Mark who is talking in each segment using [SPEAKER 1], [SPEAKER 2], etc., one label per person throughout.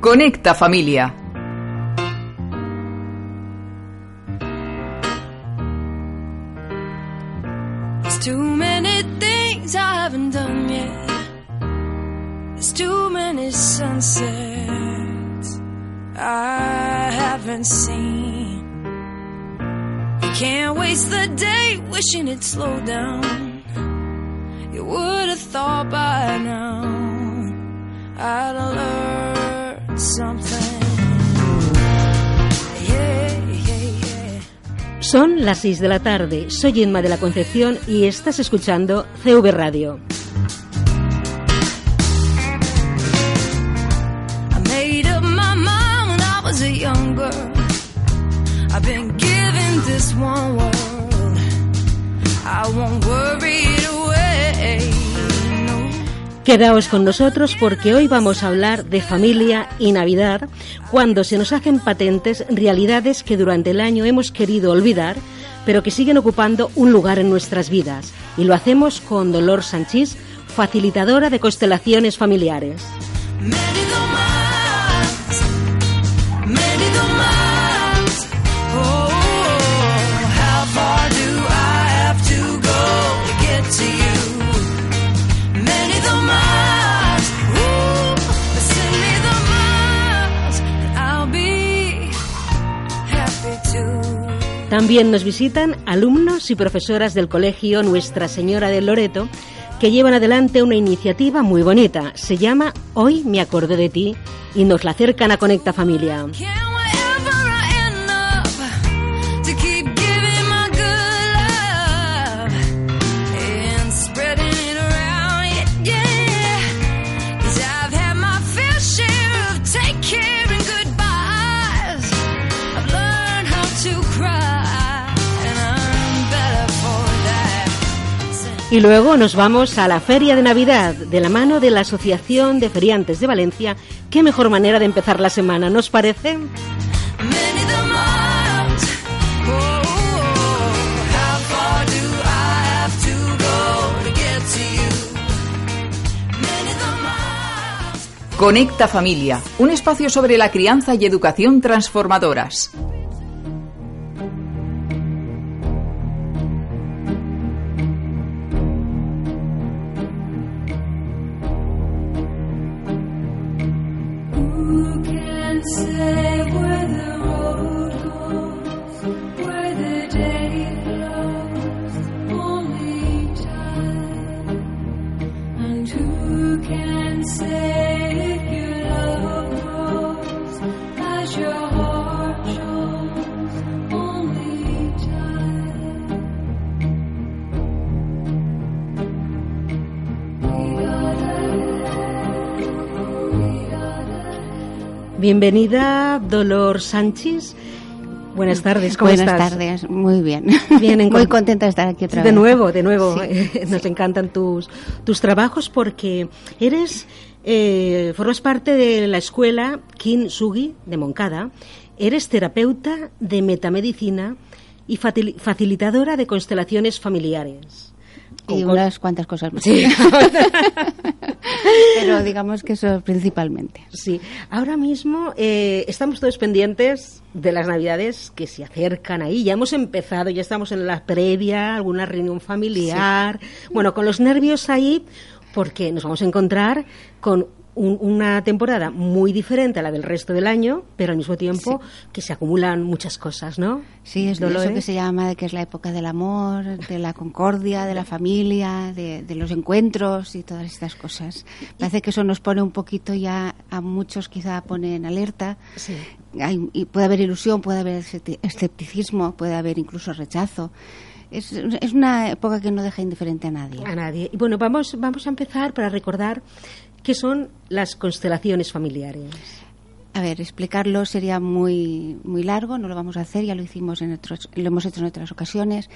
[SPEAKER 1] Conecta familia.
[SPEAKER 2] There's too many things I haven't done yet. There's too many sunsets I haven't seen. You can't waste the day wishing it slowed down. You would have thought by now I'd have
[SPEAKER 3] Son las 6 de la tarde. Soy Inma de la Concepción y estás escuchando CV Radio.
[SPEAKER 2] I won't worry it away.
[SPEAKER 3] Quedaos con nosotros porque hoy vamos a hablar de familia y Navidad cuando se nos hacen patentes realidades que durante el año hemos querido olvidar, pero que siguen ocupando un lugar en nuestras vidas. Y lo hacemos con Dolor Sanchís, facilitadora de constelaciones familiares. También nos visitan alumnos y profesoras del colegio Nuestra Señora del Loreto que llevan adelante una iniciativa muy bonita. Se llama Hoy me acordé de ti y nos la acercan a Conecta Familia. Y luego nos vamos a la Feria de Navidad de la mano de la Asociación de Feriantes de Valencia. Qué mejor manera de empezar la semana, ¿nos parece?
[SPEAKER 2] Oh.
[SPEAKER 1] Conecta familia. Un espacio sobre la crianza y educación transformadoras.
[SPEAKER 3] Bienvenida, Dolor Sánchez. Buenas tardes, ¿cómo
[SPEAKER 4] Buenas
[SPEAKER 3] estás?
[SPEAKER 4] tardes, muy bien.
[SPEAKER 3] Bien, en
[SPEAKER 4] muy
[SPEAKER 3] con-
[SPEAKER 4] contenta de estar aquí otra
[SPEAKER 3] De
[SPEAKER 4] vez.
[SPEAKER 3] nuevo, de nuevo.
[SPEAKER 4] Sí.
[SPEAKER 3] eh, Nos encantan tus, tus trabajos porque eres, eh, formas parte de la escuela Kintsugi de Moncada. Eres terapeuta de metamedicina y facilitadora de constelaciones familiares.
[SPEAKER 4] Y unas cuantas cosas más.
[SPEAKER 3] Sí.
[SPEAKER 4] Pero digamos que eso principalmente.
[SPEAKER 3] Sí, ahora mismo eh, estamos todos pendientes de las navidades que se acercan ahí. Ya hemos empezado, ya estamos en la previa, alguna reunión familiar. Bueno, con los nervios ahí, porque nos vamos a encontrar con un- una temporada muy diferente a la del resto del año, pero al mismo tiempo que se acumulan muchas cosas, ¿no?
[SPEAKER 4] Sí, es de eso
[SPEAKER 3] Dolores.
[SPEAKER 4] que se llama de que es la época del amor, de la concordia, de la familia, de, de los encuentros y todas estas cosas. Parece que eso nos pone un poquito ya, a muchos quizá pone en alerta.
[SPEAKER 3] Sí.
[SPEAKER 4] Hay- y puede haber ilusión, puede haber escepti- escepticismo, puede haber incluso rechazo. es, es una época que no deja indiferente a nadie.
[SPEAKER 3] A nadie. Y bueno, vamos, vamos a empezar para recordar qué son las constelaciones familiares.
[SPEAKER 4] A ver, explicarlo sería muy muy largo, no lo vamos a hacer, ya lo hicimos en otros, lo hemos hecho en otras ocasiones,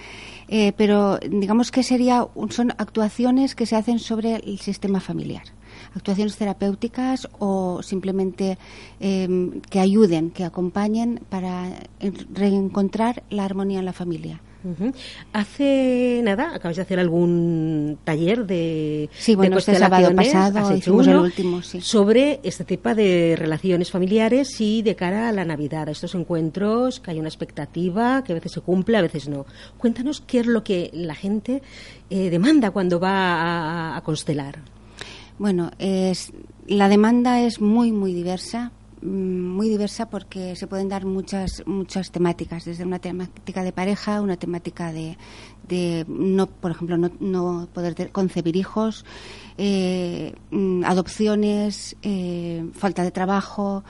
[SPEAKER 4] eh, pero digamos que sería son actuaciones que se hacen sobre el sistema familiar, actuaciones terapéuticas o simplemente eh, que ayuden, que acompañen para en- reencontrar la armonía en la familia.
[SPEAKER 3] Hace nada, acabas de hacer algún taller de,
[SPEAKER 4] Sí, bueno,
[SPEAKER 3] de
[SPEAKER 4] este sábado pasado hicimos el último, sí.
[SPEAKER 3] sobre este tipo de relaciones familiares y de cara a la Navidad, a estos encuentros que hay una expectativa, que a veces se cumple, a veces no. Cuéntanos qué es lo que la gente eh, demanda cuando va a, a constelar.
[SPEAKER 4] Bueno, es, la demanda es muy, muy diversa, muy diversa porque se pueden dar muchas, muchas temáticas, desde una temática de pareja, una temática de, de no, por ejemplo, no, no poder concebir hijos, eh, mm, adopciones, eh, falta de trabajo,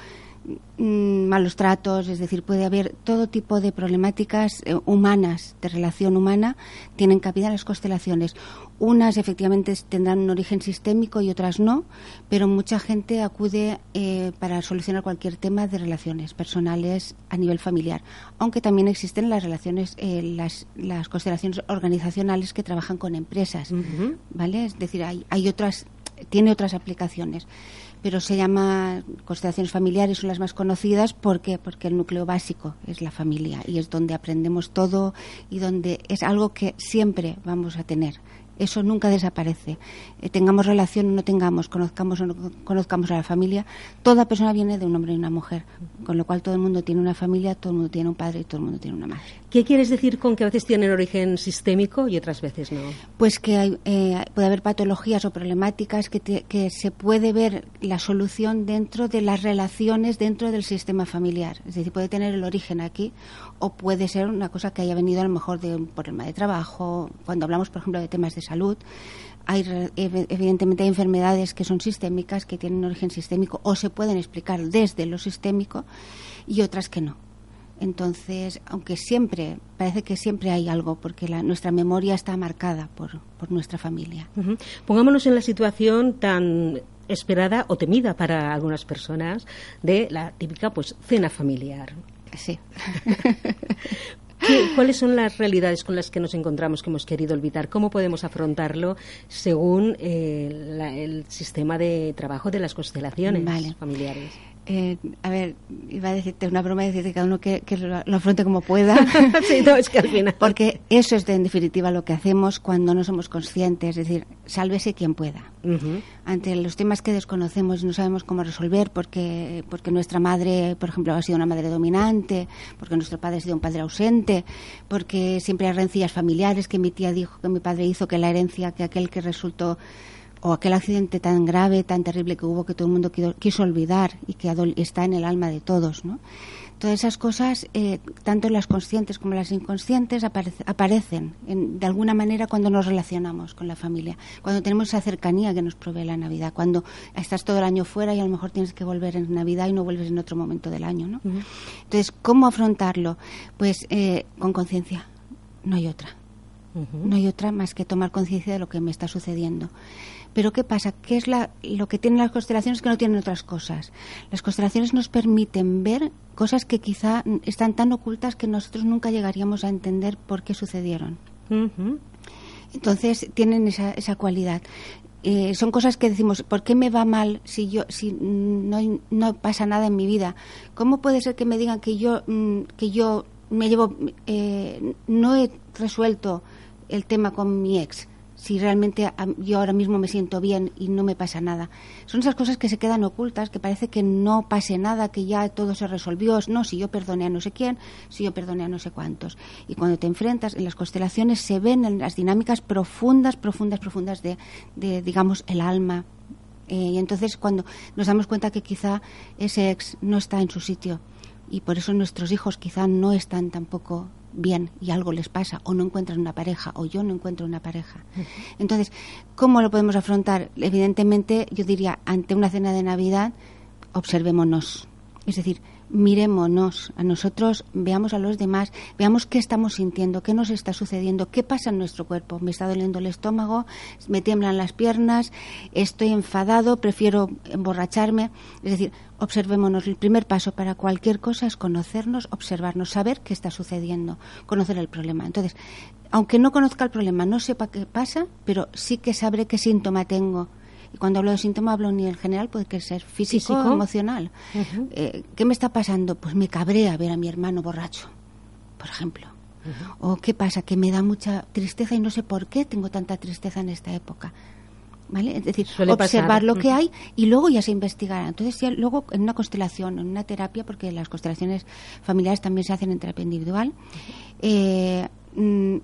[SPEAKER 4] mm, malos tratos, es decir, puede haber todo tipo de problemáticas eh, humanas, de relación humana, tienen cabida en las constelaciones. Unas efectivamente tendrán un origen sistémico y otras no, pero mucha gente acude eh, para solucionar cualquier tema de relaciones personales a nivel familiar, aunque también existen las relaciones, eh, las, las constelaciones organizacionales que trabajan con empresas. ¿vale? Es decir, hay, hay otras, tiene otras aplicaciones pero se llama constelaciones familiares, son las más conocidas. ¿Por qué? Porque el núcleo básico es la familia y es donde aprendemos todo y donde es algo que siempre vamos a tener. Eso nunca desaparece. Eh, tengamos relación o no tengamos, conozcamos o no conozcamos a la familia, toda persona viene de un hombre y una mujer. Con lo cual todo el mundo tiene una familia, todo el mundo tiene un padre y todo el mundo tiene una madre.
[SPEAKER 3] ¿Qué quieres decir con que a veces tienen origen sistémico y otras veces no?
[SPEAKER 4] Pues que hay, eh, puede haber patologías o problemáticas que, se puede ver la solución dentro de las relaciones dentro del sistema familiar. Es decir, puede tener el origen aquí o puede ser una cosa que haya venido a lo mejor de un problema de trabajo. Cuando hablamos, por ejemplo, de temas de salud, hay evidentemente hay enfermedades que son sistémicas, que tienen origen sistémico o se pueden explicar desde lo sistémico y otras que no. Entonces, aunque siempre, parece que siempre hay algo, porque la- nuestra memoria está marcada por, por nuestra familia.
[SPEAKER 3] Pongámonos en la situación tan esperada o temida para algunas personas de la típica pues cena familiar.
[SPEAKER 4] Sí.
[SPEAKER 3] ¿Qué- ¿Cuáles son las realidades con las que nos encontramos que hemos querido olvidar? ¿Cómo podemos afrontarlo según eh, la- el sistema de trabajo de las constelaciones
[SPEAKER 4] Vale.
[SPEAKER 3] familiares?
[SPEAKER 4] Eh, a ver, iba a decirte una broma y decirte cada uno que, que lo, lo afronte como pueda.
[SPEAKER 3] sí, no, es que al final...
[SPEAKER 4] Porque eso es de, en definitiva lo que hacemos cuando no somos conscientes, es decir, sálvese quien pueda. Ante los temas que desconocemos y no sabemos cómo resolver porque porque nuestra madre por ejemplo ha sido una madre dominante porque nuestro padre ha sido un padre ausente porque siempre hay rencillas familiares que mi tía dijo que mi padre hizo que la herencia que aquel que resultó o aquel accidente tan grave tan terrible que hubo que todo el mundo quiso, quiso olvidar y que está en el alma de todos no Todas esas cosas, eh, tanto las conscientes como las inconscientes, aparece- aparecen en- de alguna manera cuando nos relacionamos con la familia, cuando tenemos esa cercanía que nos provee la Navidad, cuando estás todo el año fuera y a lo mejor tienes que volver en Navidad y no vuelves en otro momento del año. ¿no? Entonces, ¿cómo afrontarlo? Pues eh, con conciencia, no hay otra. No hay otra más que tomar conciencia de lo que me está sucediendo. Pero ¿qué pasa? ¿Qué es la- lo que tienen las constelaciones que no tienen otras cosas? Las constelaciones nos permiten ver cosas que quizá están tan ocultas que nosotros nunca llegaríamos a entender por qué sucedieron. Entonces tienen esa, esa cualidad. Eh, son cosas que decimos, ¿por qué me va mal si yo si no, no pasa nada en mi vida? ¿Cómo puede ser que me digan que yo mm, que yo me llevo eh, no he resuelto el tema con mi ex? Si realmente yo ahora mismo me siento bien y no me pasa nada. Son esas cosas que se quedan ocultas, que parece que no pase nada, que ya todo se resolvió. No, si yo perdoné a no sé quién, si yo perdoné a no sé cuántos. Y cuando te enfrentas en las constelaciones se ven en las dinámicas profundas, profundas, profundas de, de digamos, el alma. Eh, y entonces cuando nos damos cuenta que quizá ese ex no está en su sitio y por eso nuestros hijos quizá no están tampoco bien y algo les pasa o no encuentran una pareja o yo no encuentro una pareja. Entonces, ¿cómo lo podemos afrontar? Evidentemente, yo diría, ante una cena de Navidad, observémonos. Es decir, mirémonos a nosotros, veamos a los demás, veamos qué estamos sintiendo, qué nos está sucediendo, qué pasa en nuestro cuerpo. Me está doliendo el estómago, me tiemblan las piernas, estoy enfadado, prefiero emborracharme. Es decir, observémonos. El primer paso para cualquier cosa es conocernos, observarnos, saber qué está sucediendo, conocer el problema. Entonces, aunque no conozca el problema, no sepa qué pasa, pero sí que sabré qué síntoma tengo. Y cuando hablo de síntoma hablo ni en general, puede que ser físico,
[SPEAKER 3] Físico.
[SPEAKER 4] emocional. Eh, ¿Qué me está pasando? Pues me cabrea ver a mi hermano borracho, por ejemplo. O qué pasa, que me da mucha tristeza y no sé por qué tengo tanta tristeza en esta época. ¿Vale? Es decir,
[SPEAKER 3] Suele
[SPEAKER 4] observar
[SPEAKER 3] pasar.
[SPEAKER 4] lo que hay y luego ya se investigará. Entonces, ya luego en una constelación, en una terapia, porque las constelaciones familiares también se hacen en terapia individual, eh, mm,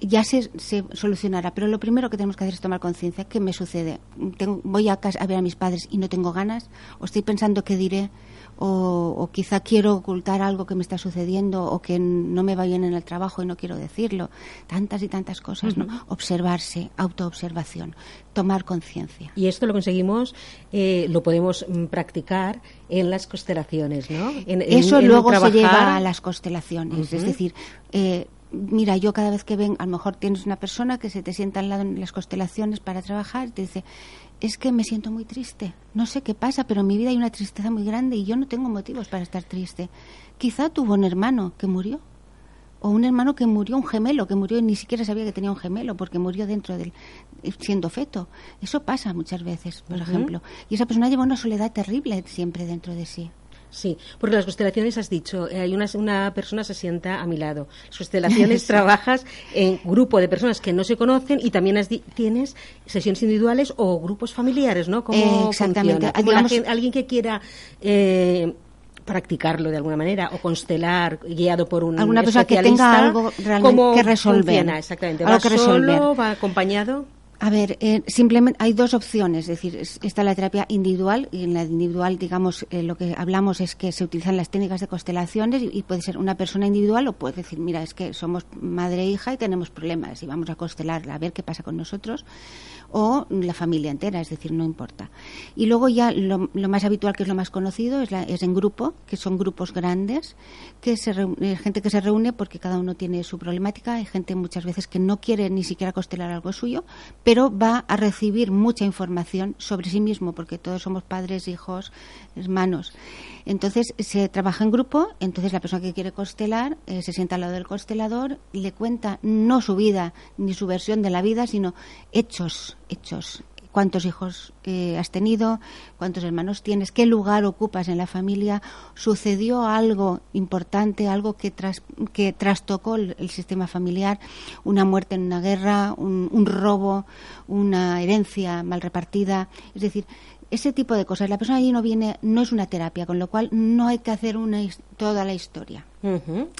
[SPEAKER 4] ya se, se solucionará. Pero lo primero que tenemos que hacer es tomar conciencia. ¿Qué me sucede? Tengo- ¿Voy a, casa a ver a mis padres y no tengo ganas? ¿O estoy pensando qué diré? O, o quizá quiero ocultar algo que me está sucediendo o que no me va bien en el trabajo y no quiero decirlo. Tantas y tantas cosas, ¿no? Observarse, autoobservación, tomar conciencia.
[SPEAKER 3] Y esto lo conseguimos, eh, lo podemos mm, practicar en las constelaciones, ¿no? En- en-
[SPEAKER 4] Eso
[SPEAKER 3] en
[SPEAKER 4] luego
[SPEAKER 3] trabajar-
[SPEAKER 4] se lleva a las constelaciones. Es decir, eh, mira, yo cada vez que ven, a lo mejor tienes una persona que se te sienta al lado en las constelaciones para trabajar y te dice, es que me siento muy triste. No sé qué pasa, pero en mi vida hay una tristeza muy grande y yo no tengo motivos para estar triste. Quizá tuvo un hermano que murió. O un hermano que murió, un gemelo que murió y ni siquiera sabía que tenía un gemelo porque murió dentro del siendo feto. Eso pasa muchas veces, por ejemplo. Y esa persona lleva una soledad terrible siempre dentro de sí.
[SPEAKER 3] Sí, porque las constelaciones has dicho, eh, hay una, una persona se sienta a mi lado. Las constelaciones trabajas en grupo de personas que no se conocen y también has di- tienes sesiones individuales o grupos familiares, ¿no? ¿Cómo
[SPEAKER 4] Eh, exactamente.
[SPEAKER 3] Como
[SPEAKER 4] Digamos-
[SPEAKER 3] alguien que quiera eh, practicarlo de alguna manera o constelar guiado por un
[SPEAKER 4] Alguna persona que tenga algo realmente
[SPEAKER 3] ¿cómo
[SPEAKER 4] que resolver.
[SPEAKER 3] funciona exactamente?
[SPEAKER 4] Algo
[SPEAKER 3] ¿Va
[SPEAKER 4] que resolver.
[SPEAKER 3] solo? ¿Va acompañado?
[SPEAKER 4] A ver, eh, simplemente hay dos opciones, es decir, es- está la terapia individual y en la individual, digamos, eh, lo que hablamos es que se utilizan las técnicas de constelaciones y, y puede ser una persona individual o puede decir, mira, es que somos madre e hija y tenemos problemas y vamos a constelarla a ver qué pasa con nosotros o la familia entera, es decir, no importa. Y luego ya lo, lo más habitual, que es lo más conocido, es, la- es en grupo, que son grupos grandes, que se eh, gente que se reúne porque cada uno tiene su problemática, hay gente muchas veces que no quiere ni siquiera constelar algo suyo, pero va a recibir mucha información sobre sí mismo, porque todos somos padres, hijos, hermanos. Entonces se trabaja en grupo, entonces la persona que quiere constelar eh, se sienta al lado del constelador, le cuenta no su vida ni su versión de la vida, sino hechos, hechos. ¿Cuántos hijos eh, has tenido? ¿Cuántos hermanos tienes? ¿Qué lugar ocupas en la familia? ¿Sucedió algo importante, algo que, tras- que trastocó el, el sistema familiar? ¿Una muerte en una guerra? Un, un robo? ¿Una herencia mal repartida? Es decir, ese tipo de cosas. La persona allí no viene, no es una terapia, con lo cual no hay que hacer una, toda la historia.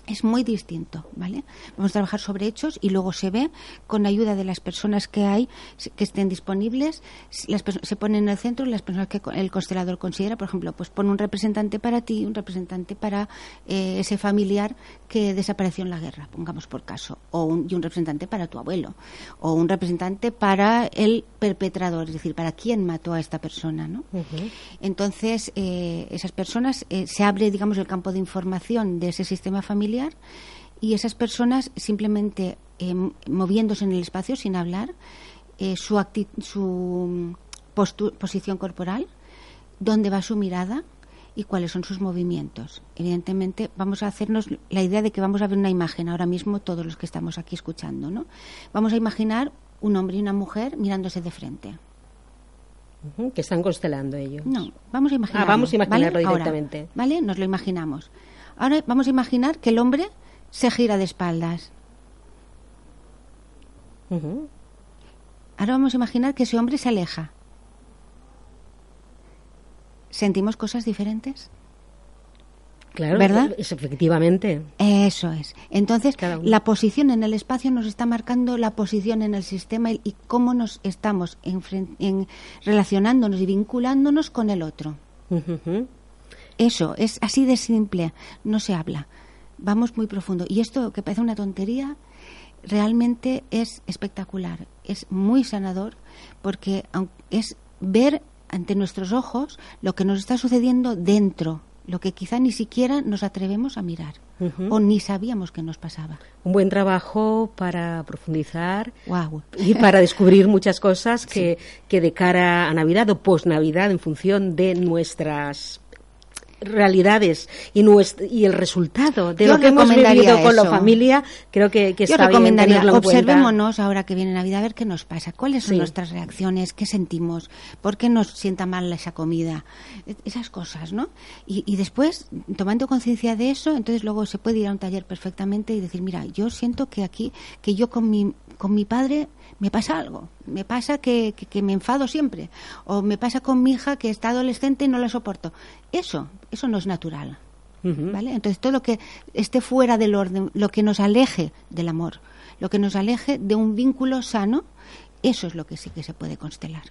[SPEAKER 4] Es muy distinto, ¿vale? Vamos a trabajar sobre hechos y luego se ve con ayuda de las personas que hay, que estén disponibles, las se ponen en el centro las personas que el constelador considera, por ejemplo, pues pone un representante para ti, un representante para eh, ese familiar que desapareció en la guerra, pongamos por caso, o un, y un representante para tu abuelo, o un representante para el perpetrador, es decir, para quién mató a esta persona, ¿no? Entonces, eh, esas personas, eh, se abre, digamos, el campo de información de ese sistema familiar y esas personas simplemente eh, moviéndose en el espacio sin hablar, eh, su, acti- su postu- posición corporal, dónde va su mirada y cuáles son sus movimientos. Evidentemente, vamos a hacernos la idea de que vamos a ver una imagen ahora mismo, todos los que estamos aquí escuchando, ¿no? Vamos a imaginar un hombre y una mujer mirándose de frente.
[SPEAKER 3] Que están constelando ellos.
[SPEAKER 4] No, vamos a imaginarlo.
[SPEAKER 3] Ah, vamos a imaginarlo
[SPEAKER 4] ¿vale? Ahora,
[SPEAKER 3] directamente.
[SPEAKER 4] ¿Vale? Nos lo imaginamos. Ahora vamos a imaginar que el hombre se gira de espaldas. Ahora vamos a imaginar que ese hombre se aleja. ¿Sentimos cosas diferentes?
[SPEAKER 3] Claro,
[SPEAKER 4] ¿Verdad?
[SPEAKER 3] Es efectivamente.
[SPEAKER 4] Eso es. Entonces, la posición en el espacio nos está marcando la posición en el sistema y, y cómo nos estamos en- relacionándonos y vinculándonos con el otro. Eso, es así de simple, no se habla. Vamos muy profundo. Y esto, que parece una tontería, realmente es espectacular, es muy sanador, porque es ver ante nuestros ojos lo que nos está sucediendo dentro lo que quizá ni siquiera nos atrevemos a mirar o ni sabíamos que nos pasaba.
[SPEAKER 3] Un buen trabajo para profundizar
[SPEAKER 4] Wow.
[SPEAKER 3] y para descubrir muchas cosas que, que de cara a Navidad o post-Navidad, en función de nuestras realidades y, nuestro, y el resultado de
[SPEAKER 4] Yo
[SPEAKER 3] lo que hemos vivido con la familia, creo que, que
[SPEAKER 4] Yo
[SPEAKER 3] está bien
[SPEAKER 4] recomendaría,
[SPEAKER 3] tenerlo en cuenta.
[SPEAKER 4] observémonos ahora que viene Navidad a ver qué nos pasa, cuáles son
[SPEAKER 3] Sí.
[SPEAKER 4] nuestras reacciones, qué sentimos, por qué nos sienta mal esa comida, e- esas cosas, ¿no? Y, y después, tomando conciencia de eso, entonces luego se puede ir a un taller perfectamente y decir, mira, yo siento que aquí, que yo con mi, con mi padre me pasa algo, me pasa que, que- que me enfado siempre, o me pasa con mi hija que está adolescente y no la soporto. Eso, eso no es natural. ¿Vale? Entonces, todo lo que esté fuera del orden, lo que nos aleje del amor, lo que nos aleje de un vínculo sano, eso es lo que sí que se puede constelar.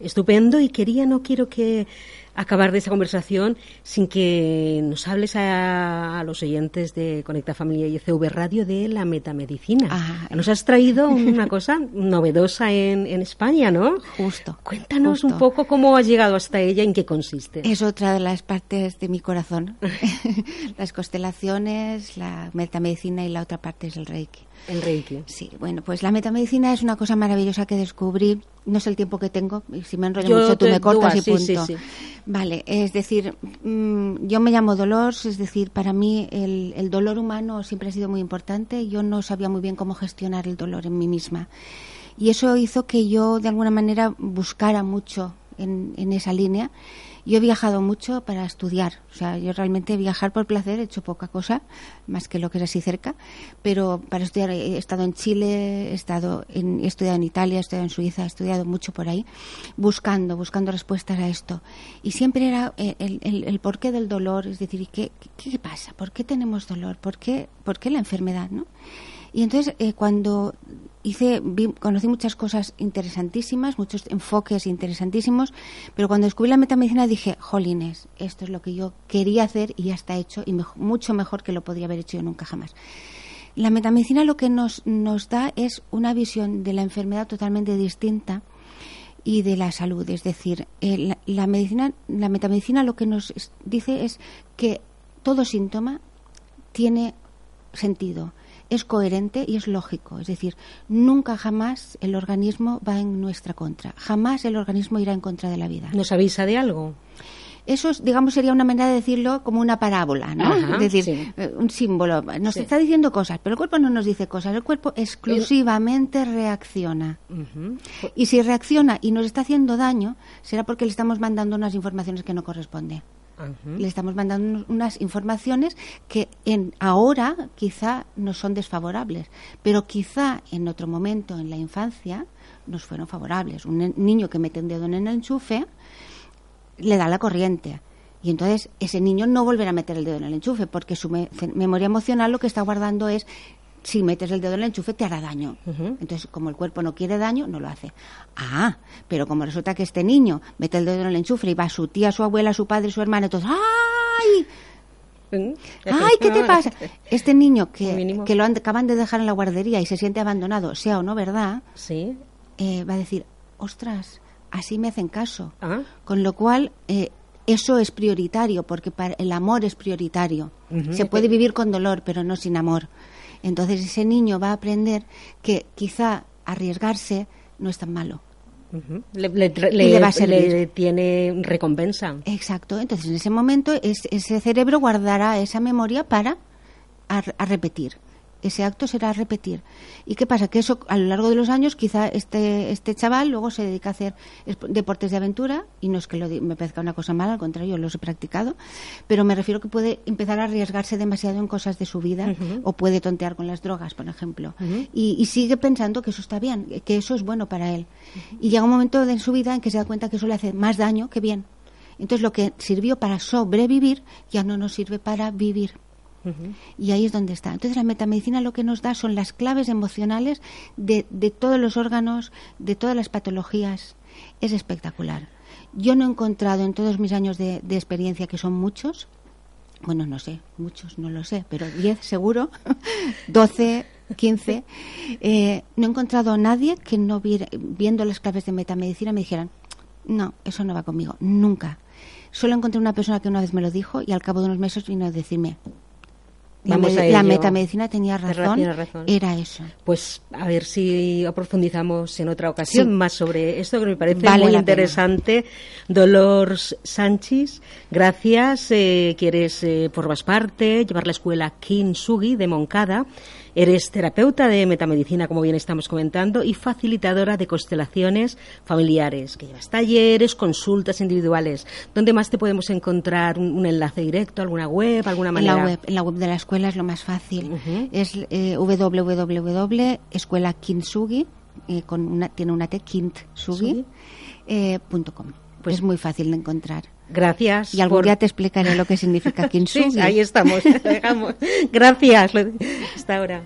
[SPEAKER 3] Estupendo y quería, no quiero que acabar de esta conversación sin que nos hables a, a los oyentes de Conecta Familia y ECV Radio de la metamedicina.
[SPEAKER 4] Ah,
[SPEAKER 3] Nos has traído una cosa novedosa en, en España, ¿no?
[SPEAKER 4] Justo.
[SPEAKER 3] Cuéntanos un poco cómo has llegado hasta ella en qué consiste.
[SPEAKER 4] Es otra de las partes de mi corazón. las constelaciones, la metamedicina y la otra parte es el Reiki.
[SPEAKER 3] El Reiki.
[SPEAKER 4] Sí, bueno, pues la metamedicina es una cosa maravillosa que descubrí. No sé el tiempo que tengo, y si me enrollo
[SPEAKER 3] Yo
[SPEAKER 4] mucho tú me cortas y
[SPEAKER 3] sí,
[SPEAKER 4] punto.
[SPEAKER 3] sí, sí.
[SPEAKER 4] Vale, es decir, mm, yo me llamo Dolores, es decir, para mí el, el dolor humano siempre ha sido muy importante. Yo no sabía muy bien cómo gestionar el dolor en mí misma. Y eso hizo que yo, de alguna manera, buscara mucho en, en esa línea. Yo he viajado mucho para estudiar, o sea, yo realmente viajar por placer he hecho poca cosa, más que lo que es así cerca, pero para estudiar he estado en Chile, he estado en, estudiado en Italia, he estudiado en Suiza, he estudiado mucho por ahí, buscando, buscando respuestas a esto. Y siempre era el, el- el- porqué del dolor, es decir, ¿y ¿qué, qué, qué pasa? ¿Por qué tenemos dolor? ¿Por qué, por qué la enfermedad? ¿no? Y entonces, eh, cuando hice, vi- conocí muchas cosas interesantísimas, muchos enfoques interesantísimos, pero cuando descubrí la metamedicina dije, jolines, esto es lo que yo quería hacer y ya está hecho y mejo- mucho mejor que lo podría haber hecho yo nunca jamás. La metamedicina lo que nos, nos da es una visión de la enfermedad totalmente distinta y de la salud. Es decir, eh, la, la medicina, la metamedicina lo que nos dice es que todo síntoma tiene sentido, es coherente y es lógico. Es decir, nunca jamás el organismo va en nuestra contra. Jamás el organismo irá en contra de la vida.
[SPEAKER 3] ¿Nos avisa de algo?
[SPEAKER 4] Eso, es, digamos, sería una manera de decirlo como una parábola, ¿no?
[SPEAKER 3] Ajá,
[SPEAKER 4] es decir,
[SPEAKER 3] sí.
[SPEAKER 4] eh, un símbolo. Nos
[SPEAKER 3] Sí.
[SPEAKER 4] está diciendo cosas, pero el cuerpo no nos dice cosas. El cuerpo exclusivamente reacciona. Y si reacciona y nos está haciendo daño, será porque le estamos mandando unas informaciones que no corresponden. Le estamos mandando unas informaciones que en ahora quizá nos son desfavorables, pero quizá en otro momento en la infancia nos fueron favorables. Un niño que mete un dedo en el enchufe le da la corriente. Y entonces ese niño no volverá a meter el dedo en el enchufe porque su memoria emocional lo que está guardando es si metes el dedo en el enchufe te hará daño. Entonces, como el cuerpo no quiere daño, no lo hace. Ah, pero como resulta que este niño mete el dedo en el enchufe y va su tía, su abuela, su padre, su hermana, entonces, ¡ay!
[SPEAKER 3] Mm.
[SPEAKER 4] ¡Ay, qué te pasa! Este niño que, que lo han- acaban de dejar en la guardería y se siente abandonado, sea o no verdad,
[SPEAKER 3] Sí.
[SPEAKER 4] eh, va a decir, ostras, así me hacen caso.
[SPEAKER 3] Ah.
[SPEAKER 4] Con lo cual, eh, eso es prioritario, porque para, el amor es prioritario. Se puede vivir con dolor, pero no sin amor. Entonces ese niño va a aprender que quizá arriesgarse no es tan malo.
[SPEAKER 3] Le,
[SPEAKER 4] va a servir.
[SPEAKER 3] le tiene recompensa.
[SPEAKER 4] Exacto. Entonces en ese momento es- ese cerebro guardará esa memoria para a, a repetir. Ese acto será repetir. ¿Y qué pasa? Que eso a lo largo de los años quizá este, este chaval luego se dedica a hacer deportes de aventura y no es que lo me parezca una cosa mala, al contrario, los he practicado, pero me refiero que puede empezar a arriesgarse demasiado en cosas de su vida o puede tontear con las drogas, por ejemplo. y, y sigue pensando que eso está bien, que eso es bueno para él. Y llega un momento de su vida en que se da cuenta que eso le hace más daño que bien. Entonces lo que sirvió para sobrevivir ya no nos sirve para vivir. Y ahí es donde está. Entonces la metamedicina lo que nos da son las claves emocionales de, de todos los órganos, de todas las patologías. Es espectacular. Yo no he encontrado en todos mis años de, experiencia, que son muchos, bueno, no sé, muchos, no lo sé, pero 10 seguro, 12, 15, eh, no he encontrado a nadie que no viera- viendo las claves de metamedicina me dijeran, No, eso no va conmigo, nunca. Solo encontré una persona que una vez me lo dijo y al cabo de unos meses vino a decirme,
[SPEAKER 3] Vamos
[SPEAKER 4] la metamedicina tenía razón,
[SPEAKER 3] tiene razón.
[SPEAKER 4] era eso.
[SPEAKER 3] Pues a ver si profundizamos en otra ocasión
[SPEAKER 4] Sí.
[SPEAKER 3] más sobre esto que me parece
[SPEAKER 4] Vale
[SPEAKER 3] muy interesante. Dolores Sánchez, gracias. Eh, quieres, eh, formas parte, llevar la escuela Kintsugi de Moncada. Eres terapeuta de metamedicina, como bien estamos comentando, y facilitadora de constelaciones familiares, que llevas talleres, consultas individuales. ¿Dónde más te podemos encontrar un, un enlace directo, alguna web, alguna
[SPEAKER 4] En
[SPEAKER 3] manera?
[SPEAKER 4] la web, en la web de la escuela es lo más fácil.
[SPEAKER 3] Ujú.
[SPEAKER 4] Es eh, www.escuelakintsugi, eh, con una, tiene una T, kintsugi,
[SPEAKER 3] Sugi.
[SPEAKER 4] eh, punto com.
[SPEAKER 3] Pues-
[SPEAKER 4] es muy fácil de encontrar.
[SPEAKER 3] Gracias.
[SPEAKER 4] Y algún
[SPEAKER 3] por-
[SPEAKER 4] día te explicaré lo que significa kintsugi.
[SPEAKER 3] Sí, ahí estamos. Dejamos. Gracias. Hasta ahora.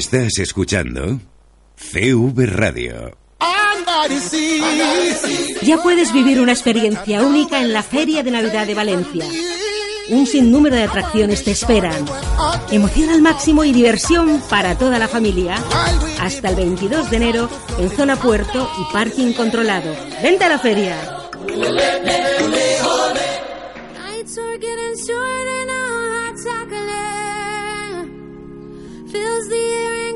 [SPEAKER 5] Estás escuchando CV Radio.
[SPEAKER 3] Ya puedes vivir una experiencia única en la Feria de Navidad de Valencia. Un sinnúmero de atracciones te esperan. Emoción al máximo y diversión para toda la familia. Hasta el 22 de enero en zona puerto y parking controlado. ¡Vente a la feria!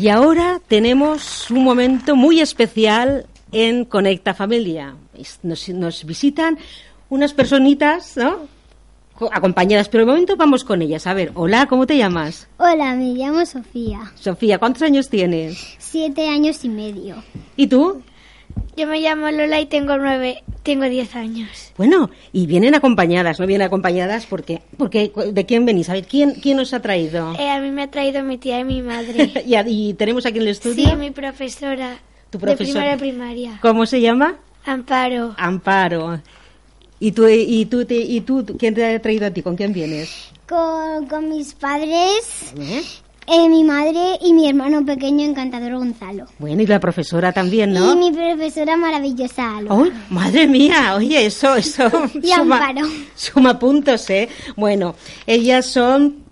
[SPEAKER 3] Y ahora tenemos un momento muy especial en Conecta Familia. Nos, nos visitan unas personitas, ¿no? Co- Acompañadas, pero de momento vamos con ellas. A ver, hola, ¿cómo te llamas?
[SPEAKER 6] Hola, me llamo Sofía,
[SPEAKER 3] Sofía, ¿cuántos años tienes?
[SPEAKER 6] siete años y medio.
[SPEAKER 3] ¿Y tú?
[SPEAKER 7] Yo me llamo Lola y tengo nueve, tengo diez años.
[SPEAKER 3] Bueno, y vienen acompañadas, ¿no? Vienen acompañadas porque, porque ¿de quién venís? A ver, ¿quién, quién os ha traído?
[SPEAKER 7] Eh, a mí me ha traído mi tía y mi madre.
[SPEAKER 3] y, a- y tenemos aquí en el estudio.
[SPEAKER 7] sí, mi profesora.
[SPEAKER 3] Tu
[SPEAKER 7] De
[SPEAKER 3] profesora.
[SPEAKER 7] a primaria.
[SPEAKER 3] ¿Cómo se llama?
[SPEAKER 7] Amparo.
[SPEAKER 3] Amparo. ¿Y tú, y tú, te- y tú, quién te ha traído a ti? ¿Con quién vienes?
[SPEAKER 6] Con, con mis padres,
[SPEAKER 3] ¿Eh?
[SPEAKER 6] Eh, mi madre y mi hermano pequeño encantador Gonzalo.
[SPEAKER 3] Bueno, y la profesora también, ¿no?
[SPEAKER 6] Y mi profesora maravillosa Alba.
[SPEAKER 3] ¡Uy, madre mía! Oye, eso, eso.
[SPEAKER 6] Y Amparo.
[SPEAKER 3] suma puntos, ¿eh? Bueno, ellas son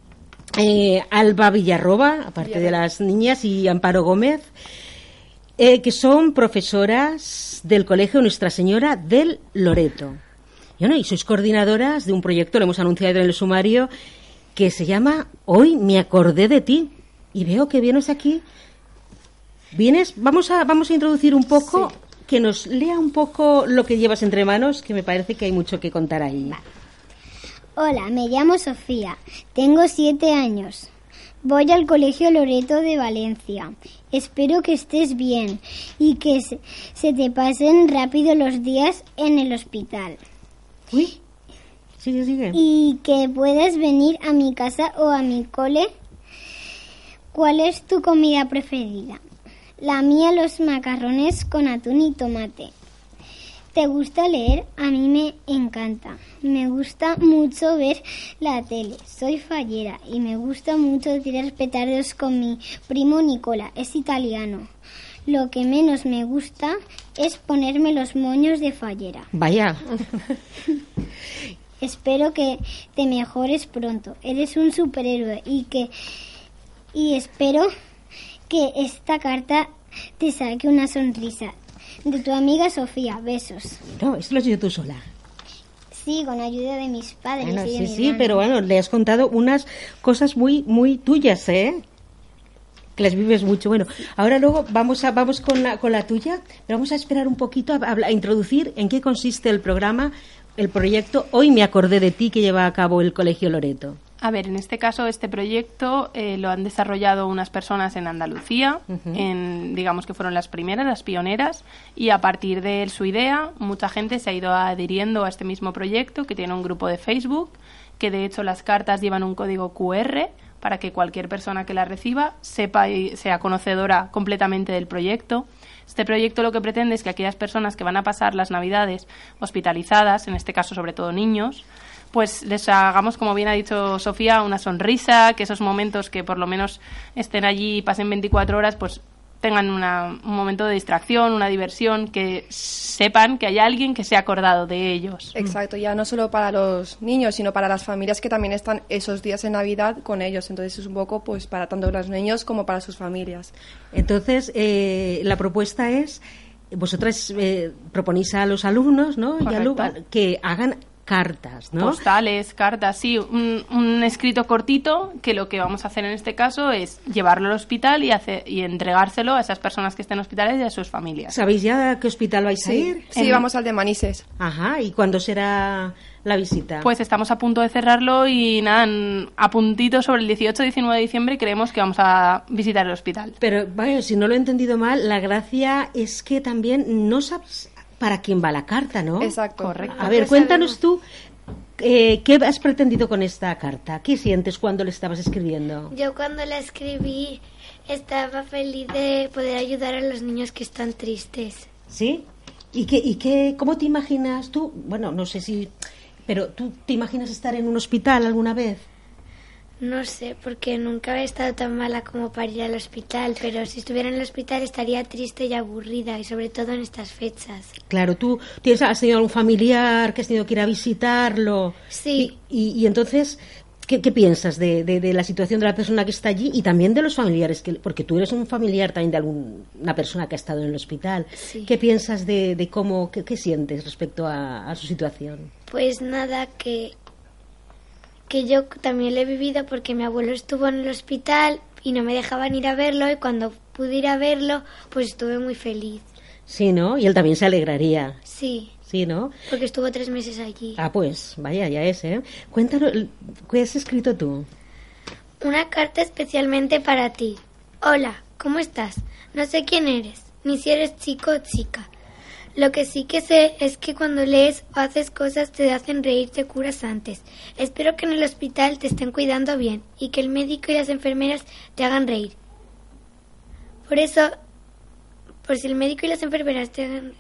[SPEAKER 3] eh, Alba Villarroba, aparte de las niñas, y Amparo Gómez, eh, que son profesoras del Colegio Nuestra Señora del Loreto. Y, bueno, y sois coordinadoras de un proyecto, lo hemos anunciado en el sumario, que se llama Hoy me acordé de ti. Y veo que vienes aquí Vienes, vamos a, vamos a introducir un poco, que nos lea un poco lo que llevas entre manos, que me parece que hay mucho que contar ahí.
[SPEAKER 6] Hola, me llamo Sofía, tengo siete años. Voy al Colegio Loreto de Valencia. Espero que estés bien y que se, se te pasen rápido los días en el hospital.
[SPEAKER 3] Uy, sigue, sigue.
[SPEAKER 6] y que puedas venir a mi casa o a mi cole. ¿Cuál es tu comida preferida? La mía los macarrones con atún y tomate. ¿Te gusta leer? A mí me encanta. Me gusta mucho ver la tele. Soy fallera y me gusta mucho tirar petardos con mi primo Nicola. Es italiano. Lo que menos me gusta es ponerme los moños de fallera.
[SPEAKER 3] Vaya,
[SPEAKER 6] Espero que te mejores pronto. Eres un superhéroe y que y espero que esta carta te saque una sonrisa. De tu amiga Sofía. Besos.
[SPEAKER 3] no, esto lo has hecho tú sola.
[SPEAKER 6] Sí, con ayuda de mis padres
[SPEAKER 3] Bueno,
[SPEAKER 6] y de
[SPEAKER 3] sí,
[SPEAKER 6] mi
[SPEAKER 3] sí,
[SPEAKER 6] hermano.
[SPEAKER 3] pero bueno, le has contado unas cosas muy, muy tuyas, ¿eh? Que las vives mucho. Bueno, ahora luego vamos a, vamos con la, con la tuya, pero vamos a esperar un poquito a, a introducir en qué consiste el programa, el proyecto Hoy me acordé de ti que lleva a cabo el Colegio Loreto.
[SPEAKER 8] A ver, en este caso, este proyecto eh, lo han desarrollado unas personas en Andalucía, en, digamos que fueron las primeras, las pioneras, y a partir de su idea, mucha gente se ha ido adhiriendo a este mismo proyecto, que tiene un grupo de Facebook, que de hecho las cartas llevan un código QR para que cualquier persona que la reciba sepa y sea conocedora completamente del proyecto. Este proyecto lo que pretende es que aquellas personas que van a pasar las Navidades hospitalizadas, en este caso sobre todo niños, pues les hagamos, como bien ha dicho Sofía, una sonrisa, que esos momentos que por lo menos estén allí y pasen 24 horas, pues tengan una- un momento de distracción, una diversión, que sepan que hay alguien que se ha acordado de ellos.
[SPEAKER 9] Exacto, ya no solo para los niños, sino para las familias que también están esos días en Navidad con ellos. Entonces es un poco pues para tanto los niños como para sus familias.
[SPEAKER 3] Entonces, eh, la propuesta es, vosotras eh, proponís a los alumnos, ¿no? Y
[SPEAKER 8] Correcto.
[SPEAKER 3] alu- que hagan cartas, ¿no?
[SPEAKER 8] Postales, cartas, sí, un, un escrito cortito que lo que vamos a hacer en este caso es llevarlo al hospital y, hacer, y entregárselo a esas personas que estén en hospitales y a sus familias.
[SPEAKER 3] ¿Sabéis ya a qué hospital vais a ir?
[SPEAKER 9] Sí,
[SPEAKER 8] En-
[SPEAKER 9] vamos al de Manises.
[SPEAKER 3] Ajá, ¿y cuándo será la visita?
[SPEAKER 8] Pues estamos a punto de cerrarlo y nada, a puntito sobre el 18-19 de diciembre creemos que vamos a visitar el hospital.
[SPEAKER 3] Pero, vaya, si no lo he entendido mal, la gracia es que también no sabes para quién va la carta, ¿no?
[SPEAKER 9] Exacto.
[SPEAKER 8] Correcto.
[SPEAKER 3] A ver, cuéntanos tú, eh, ¿qué has pretendido con esta carta? ¿Qué sientes cuando le estabas escribiendo?
[SPEAKER 7] Yo cuando la escribí estaba feliz de poder ayudar a los niños que están tristes.
[SPEAKER 3] ¿Sí? ¿Y, qué, y qué, cómo te imaginas tú? Bueno, no sé si... Pero tú te imaginas estar en un hospital alguna vez?
[SPEAKER 7] No sé, porque nunca he estado tan mala como para ir al hospital, pero si estuviera en el hospital estaría triste y aburrida, y sobre todo en estas fechas.
[SPEAKER 3] Claro, tú tienes, has tenido algún familiar que has tenido que ir a visitarlo.
[SPEAKER 7] Sí.
[SPEAKER 3] Y, y- y entonces, ¿qué, qué piensas de, de- de la situación de la persona que está allí y también de los familiares? Que, porque tú eres un familiar también de alguna persona que ha estado en el hospital.
[SPEAKER 7] Sí.
[SPEAKER 3] ¿Qué piensas de, de cómo, qué, qué sientes respecto a, a su situación?
[SPEAKER 7] Pues nada, que, que yo también lo he vivido porque mi abuelo estuvo en el hospital, y no me dejaban ir a verlo y cuando pude ir a verlo, pues estuve muy feliz.
[SPEAKER 3] Sí, ¿no? Y él también se alegraría.
[SPEAKER 7] Sí,
[SPEAKER 3] Sí, ¿no?
[SPEAKER 7] porque estuvo tres meses allí.
[SPEAKER 3] Ah, pues, vaya, ya es, ¿eh? Cuéntanos, ¿qué has escrito tú?
[SPEAKER 7] Una carta especialmente para ti. Hola, ¿cómo estás? No sé quién eres, ni si eres chico o chica. Lo que sí que sé es que cuando lees o haces cosas te hacen reír te curas antes. Espero que en el hospital te estén cuidando bien y que el médico y las enfermeras te hagan reír. Por eso, por si el médico y las enfermeras te hagan reír.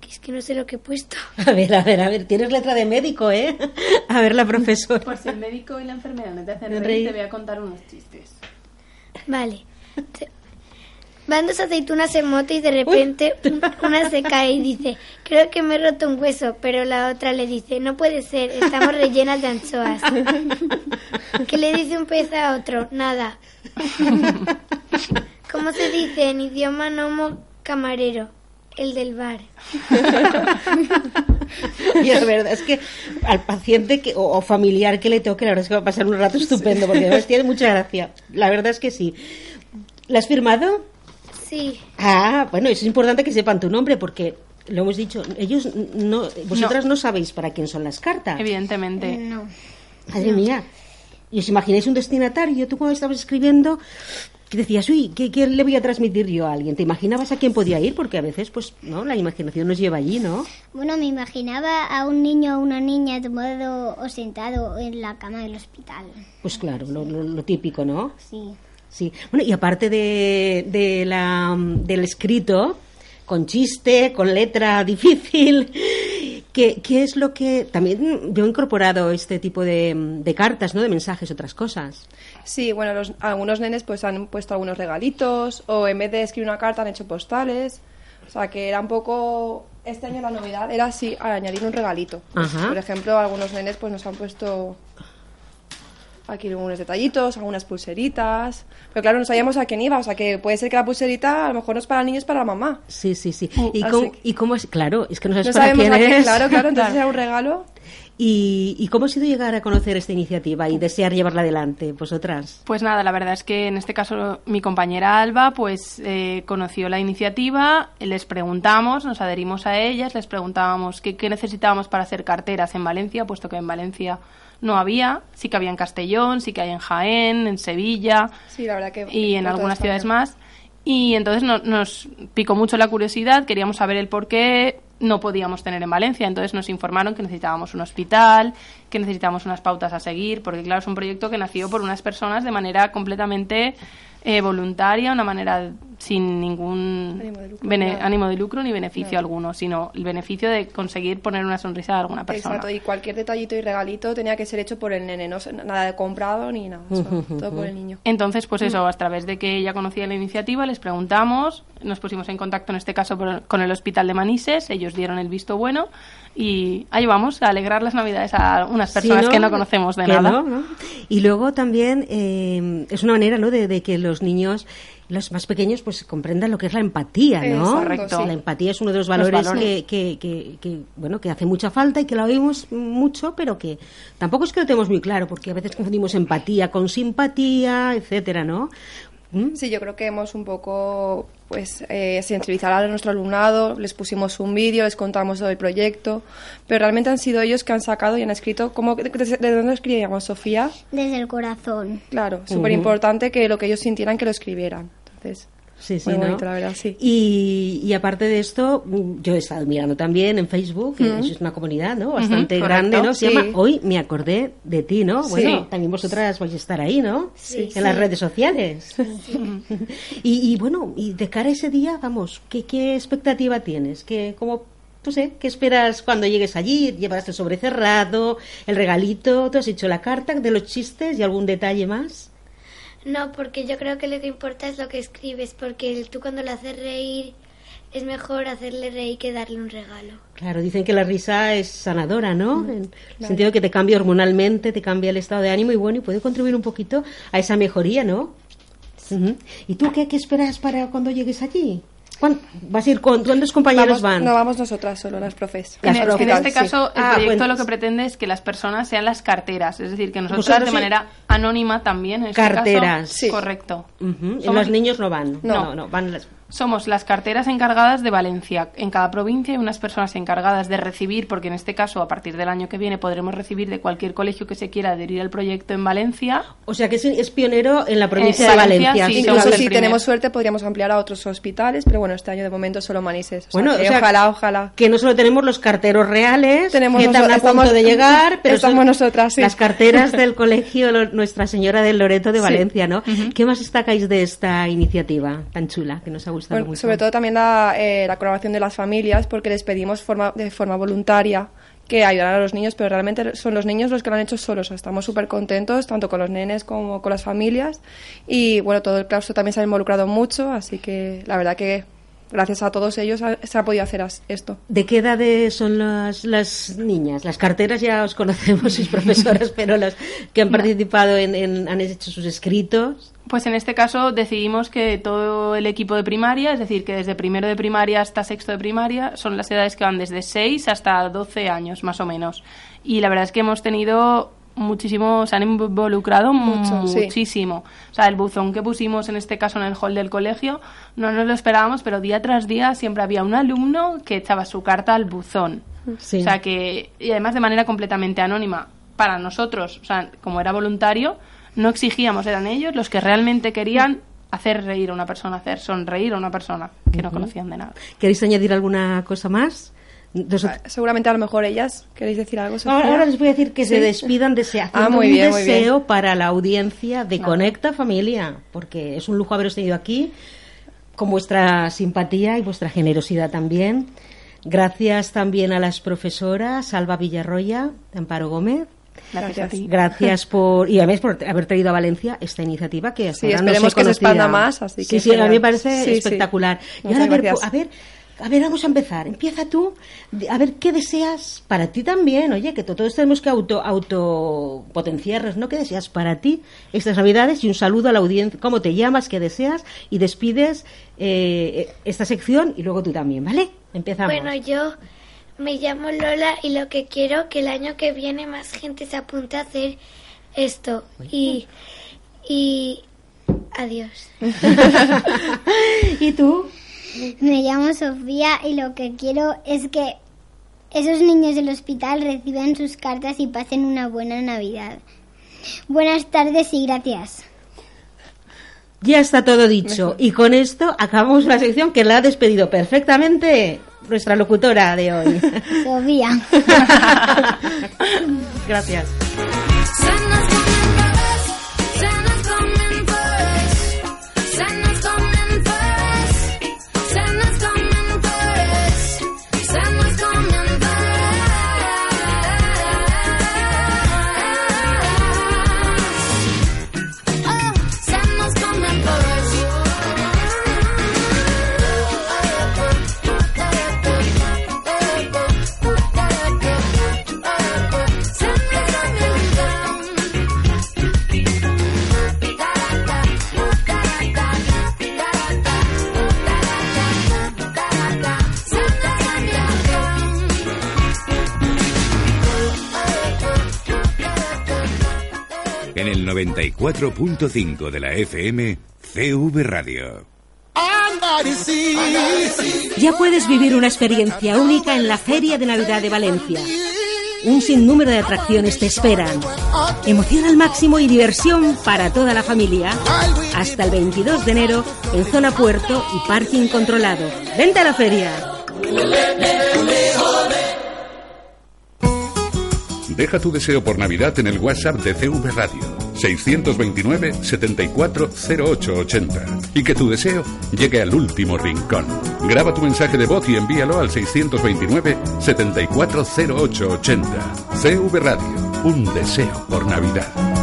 [SPEAKER 7] que Es que no sé lo que he puesto.
[SPEAKER 3] A ver, a ver, a ver, tienes letra de médico, ¿eh? A ver, la profesora.
[SPEAKER 8] Por si el médico y la enfermera no te hacen
[SPEAKER 3] Reír.
[SPEAKER 8] reír, te voy a contar unos chistes.
[SPEAKER 7] Vale. Van dos aceitunas en moto y de repente un- una se cae y dice, creo que me he roto un hueso, pero la otra le dice, no puede ser, estamos rellenas de anchoas. ¿Qué le dice un pez a otro? Nada. ¿Cómo se dice en idioma nomo camarero? El del bar.
[SPEAKER 3] Y es verdad, es que al paciente que, o, o familiar que le toque, la verdad es que va a pasar un rato estupendo, porque además tiene mucha gracia. La verdad es que sí. ¿La has firmado?
[SPEAKER 7] Sí.
[SPEAKER 3] Ah, bueno, eso es importante que sepan tu nombre, porque lo hemos dicho, ellos no, vosotras no, sabéis para quién son las cartas.
[SPEAKER 8] Evidentemente.
[SPEAKER 7] No.
[SPEAKER 3] Madre mía. ¿Y os imagináis un destinatario? Tú cuando estabas escribiendo, que decías, uy, ¿qué, qué le voy a transmitir yo a alguien? ¿Te imaginabas a quién podía ir? Porque a veces, pues, ¿no? La imaginación nos lleva allí, ¿no?
[SPEAKER 6] Bueno, me imaginaba a un niño o una niña tomado o sentado en la cama del hospital.
[SPEAKER 3] Pues claro, lo, lo- lo típico, ¿no?
[SPEAKER 6] Sí.
[SPEAKER 3] Sí. Bueno, y aparte de, de la, del escrito, con chiste, con letra difícil, ¿qué, qué es lo que... También yo he incorporado este tipo de, de cartas, ¿no? De mensajes, otras cosas.
[SPEAKER 9] Sí, bueno, los- algunos nenes pues han puesto algunos regalitos o en vez de escribir una carta han hecho postales. O sea, que era un poco... Este año la novedad era así, añadir un regalito. Pues,
[SPEAKER 3] Ajá.
[SPEAKER 9] por ejemplo, algunos nenes pues nos han puesto aquí algunos detallitos, algunas pulseritas. Pero claro, no sabíamos a quién iba. O sea, que puede ser que la pulserita a lo mejor no es para el niño, es para la mamá.
[SPEAKER 3] Sí, sí, sí. ¿Y,
[SPEAKER 9] así
[SPEAKER 3] cómo,
[SPEAKER 9] que-
[SPEAKER 3] ¿Y cómo es? Claro, es que no sabes
[SPEAKER 9] No
[SPEAKER 3] para
[SPEAKER 9] sabemos
[SPEAKER 3] quién
[SPEAKER 9] a quién,
[SPEAKER 3] es.
[SPEAKER 9] claro, claro. Entonces era un regalo.
[SPEAKER 3] ¿Y, ¿Y cómo ha sido llegar a conocer esta iniciativa y desear llevarla adelante, vosotras?
[SPEAKER 8] Pues nada, la verdad es que en este caso mi compañera Alba pues eh, conoció la iniciativa, les preguntamos, nos adherimos a ellas, les preguntábamos qué, qué necesitábamos para hacer carteras en Valencia, puesto que en Valencia no había, sí que había en Castellón, sí que hay en Jaén, en Sevilla
[SPEAKER 9] Sí, la verdad que...
[SPEAKER 8] y en algunas ciudades más. Y entonces no- nos picó mucho la curiosidad, queríamos saber el por qué no podíamos tener en Valencia. Entonces nos informaron que necesitábamos un hospital, que necesitábamos unas pautas a seguir, porque claro, es un proyecto que nació por unas personas de manera completamente eh, voluntaria, una manera sin ningún
[SPEAKER 9] Ánimo de lucro,
[SPEAKER 8] bene-
[SPEAKER 9] nada.
[SPEAKER 8] ánimo de lucro ni beneficio
[SPEAKER 9] Nada.
[SPEAKER 8] alguno, sino el beneficio de conseguir poner una sonrisa a alguna persona.
[SPEAKER 9] Exacto, y cualquier detallito y regalito tenía que ser hecho por el nene, no nada de comprado ni nada, o sea, todo por el niño.
[SPEAKER 8] Entonces, pues
[SPEAKER 9] Mm.
[SPEAKER 8] eso, a través de que ella conocía la iniciativa, les preguntamos, nos pusimos en contacto en este caso por- con el Hospital de Manises, ellos dieron el visto bueno y ahí vamos a alegrar las Navidades a unas personas
[SPEAKER 3] Sí,
[SPEAKER 8] que no conocemos de nada.
[SPEAKER 3] no, ¿no? Y luego también eh, es una manera, ¿no? De, de que los niños, los más pequeños, pues comprendan lo que es la empatía, ¿no?
[SPEAKER 9] Exacto,
[SPEAKER 8] Correcto.
[SPEAKER 9] sí.
[SPEAKER 3] La empatía es uno de los valores,
[SPEAKER 8] valores.
[SPEAKER 3] Que, que, que- que, bueno, que hace mucha falta y que la oímos mucho, pero que tampoco es que lo tenemos muy claro, porque a veces confundimos empatía con simpatía, etcétera, ¿no? ¿Mm?
[SPEAKER 9] Sí, yo creo que hemos un poco pues eh, sensibilizar a nuestro alumnado, les pusimos un vídeo, les contamos todo el proyecto, pero realmente han sido ellos que han sacado y han escrito, ¿cómo, de, de- de dónde escribíamos, Sofía?
[SPEAKER 6] Desde el corazón.
[SPEAKER 9] Claro, súper importante que lo que ellos sintieran que lo escribieran. Entonces,
[SPEAKER 3] Sí, sí,
[SPEAKER 9] muy
[SPEAKER 3] ¿no?
[SPEAKER 9] bonito, la verdad, sí.
[SPEAKER 3] Y, y aparte de esto, mm, yo he estado mirando también en Facebook, que es una comunidad, ¿no? Bastante grande, ¿no? Se
[SPEAKER 9] sí.
[SPEAKER 3] llama Hoy me acordé de ti, ¿no? Bueno,
[SPEAKER 9] Sí.
[SPEAKER 3] también vosotras vais a estar ahí, ¿no?
[SPEAKER 6] Sí,
[SPEAKER 3] En las redes sociales. y, y bueno, y de cara a ese día, vamos, ¿qué, qué expectativa tienes? ¿Qué, cómo, no sé, qué esperas cuando llegues allí? ¿Llevarás el sobre cerrado, el regalito? ¿Tú has hecho la carta de los chistes y algún detalle más?
[SPEAKER 7] No, porque yo creo que lo que importa es lo que escribes, porque tú cuando le haces reír es mejor hacerle reír que darle un regalo.
[SPEAKER 3] Claro, dicen que la risa es sanadora, ¿no? En el sentido que te cambia hormonalmente, te cambia el estado de ánimo y bueno, y puede contribuir un poquito a esa mejoría, ¿no? Ujú. ¿Y tú qué, qué esperas para cuando llegues allí? ¿Cuán- ¿Vas a ir con cuántos compañeros
[SPEAKER 9] Vamos-
[SPEAKER 3] van?
[SPEAKER 9] No vamos nosotras solo, las profes.
[SPEAKER 8] En,
[SPEAKER 3] Las
[SPEAKER 8] el- en
[SPEAKER 3] profes,
[SPEAKER 8] este
[SPEAKER 9] sí.
[SPEAKER 8] caso, el
[SPEAKER 3] Ah,
[SPEAKER 8] proyecto
[SPEAKER 3] bueno.
[SPEAKER 8] lo que pretende es que las personas sean las carteras, es decir, que nosotros
[SPEAKER 3] Vosotros
[SPEAKER 8] de
[SPEAKER 3] sí-
[SPEAKER 8] manera anónima también, en este
[SPEAKER 3] Carteras.
[SPEAKER 8] caso,
[SPEAKER 9] Sí.
[SPEAKER 8] correcto.
[SPEAKER 3] Ujú, y
[SPEAKER 8] Somos-
[SPEAKER 3] Los niños no van.
[SPEAKER 8] No.
[SPEAKER 3] no, no, van las-
[SPEAKER 8] Somos las carteras encargadas de Valencia. En cada provincia hay unas personas encargadas de recibir, porque en este caso, a partir del año que viene, podremos recibir de cualquier colegio que se quiera adherir al proyecto en Valencia.
[SPEAKER 3] O sea que es, es pionero en la provincia
[SPEAKER 8] En
[SPEAKER 3] de
[SPEAKER 8] Valencia, sí,
[SPEAKER 9] Incluso si
[SPEAKER 8] primer.
[SPEAKER 9] tenemos suerte podríamos ampliar a otros hospitales, pero bueno, este año de momento solo Manises. O sea,
[SPEAKER 3] Bueno, o sea,
[SPEAKER 9] ojalá, ojalá.
[SPEAKER 3] Que no solo tenemos los carteros reales,
[SPEAKER 9] Tenemos
[SPEAKER 3] que están a punto
[SPEAKER 9] estamos-
[SPEAKER 3] de llegar, pero
[SPEAKER 9] estamos nosotras, sí.
[SPEAKER 3] las carteras del colegio Lo- Nuestra Señora del Loreto de
[SPEAKER 9] Sí.
[SPEAKER 3] Valencia, ¿no? ¿Qué más destacáis de esta iniciativa tan chula que nos ha gustado
[SPEAKER 9] Bueno, sobre todo también la, eh, la colaboración de las familias, porque les pedimos forma, de forma voluntaria que ayudaran a los niños, pero realmente son los niños los que lo han hecho solos. Estamos súper contentos, tanto con los nenes como con las familias. Y bueno, todo el claustro también se ha involucrado mucho, así que la verdad que gracias a todos ellos ha- se ha podido hacer esto.
[SPEAKER 3] ¿De qué edades son las, las niñas? Las carteras ya os conocemos, sus profesoras, pero las que han participado en, en- han hecho sus escritos.
[SPEAKER 8] Pues en este caso decidimos que todo el equipo de primaria, es decir, que desde primero de primaria hasta sexto de primaria, son las edades que van desde 6 hasta 12 años, más o menos. Y la verdad es que hemos tenido muchísimo, se han involucrado
[SPEAKER 9] Mucho, sí.
[SPEAKER 8] muchísimo. O sea, el buzón que pusimos en este caso en el hall del colegio, no nos lo esperábamos, pero día tras día siempre había un alumno que echaba su carta al buzón.
[SPEAKER 3] Sí.
[SPEAKER 8] O sea que, y además de manera completamente anónima, para nosotros, o sea, como era voluntario, no exigíamos, eran ellos los que realmente querían hacer reír a una persona, hacer sonreír a una persona que no conocían de nada.
[SPEAKER 3] ¿Queréis añadir alguna cosa más? Nosotros-
[SPEAKER 9] Seguramente a lo mejor ellas, ¿queréis decir algo? Sofía?
[SPEAKER 3] Ahora, ahora les voy a decir que se
[SPEAKER 9] Sí.
[SPEAKER 3] despidan haciendo
[SPEAKER 9] Ah, muy
[SPEAKER 3] un
[SPEAKER 9] bien, muy bien.
[SPEAKER 3] deseo para la audiencia de Conecta Familia, porque es un lujo haberos tenido aquí, con vuestra simpatía y vuestra generosidad también. Gracias también a las profesoras Alba Villarroya, Amparo Gómez.
[SPEAKER 8] Gracias, a ti.
[SPEAKER 3] Gracias por y además por haber traído a Valencia esta iniciativa que hasta
[SPEAKER 9] Sí,
[SPEAKER 3] ahora no
[SPEAKER 9] esperemos
[SPEAKER 3] se
[SPEAKER 9] que se expanda más, así
[SPEAKER 3] sí,
[SPEAKER 9] que
[SPEAKER 3] sí, a mí me parece
[SPEAKER 9] Sí, sí.
[SPEAKER 3] espectacular. Y
[SPEAKER 9] Muchas
[SPEAKER 3] ahora a ver,
[SPEAKER 9] gracias.
[SPEAKER 3] a ver, a ver, vamos a empezar. Empieza tú, a ver qué deseas para ti también. Oye, que to- todos tenemos que auto autopotenciarnos, ¿no? ¿Qué deseas para ti estas Navidades? Y un saludo a la audiencia. ¿Cómo te llamas? ¿Qué deseas? Y despides eh, esta sección y luego tú también, ¿vale? Empezamos.
[SPEAKER 7] Bueno, yo me llamo Lola y lo que quiero que el año que viene más gente se apunte a hacer esto. Y, y adiós.
[SPEAKER 3] ¿Y tú?
[SPEAKER 6] Me llamo Sofía y lo que quiero es que esos niños del hospital reciban sus cartas y pasen una buena Navidad. Buenas tardes y gracias.
[SPEAKER 3] Ya está todo dicho. Y con esto acabamos la sección que la ha despedido perfectamente nuestra locutora de hoy.
[SPEAKER 6] Sofía.
[SPEAKER 3] Gracias.
[SPEAKER 5] 94.5 de la FM, CV Radio.
[SPEAKER 3] Ya puedes vivir una experiencia única en la Feria de Navidad de Valencia. Un sinnúmero de atracciones te esperan. Emoción al máximo y diversión para toda la familia. Hasta el 22 de enero en zona puerto y parking controlado. Vente a la feria.
[SPEAKER 10] Deja tu deseo por Navidad en el WhatsApp de CV Radio 629 740880 y que tu deseo llegue al último rincón. Graba tu mensaje de voz y envíalo al 629 740880. CV Radio, un deseo por Navidad.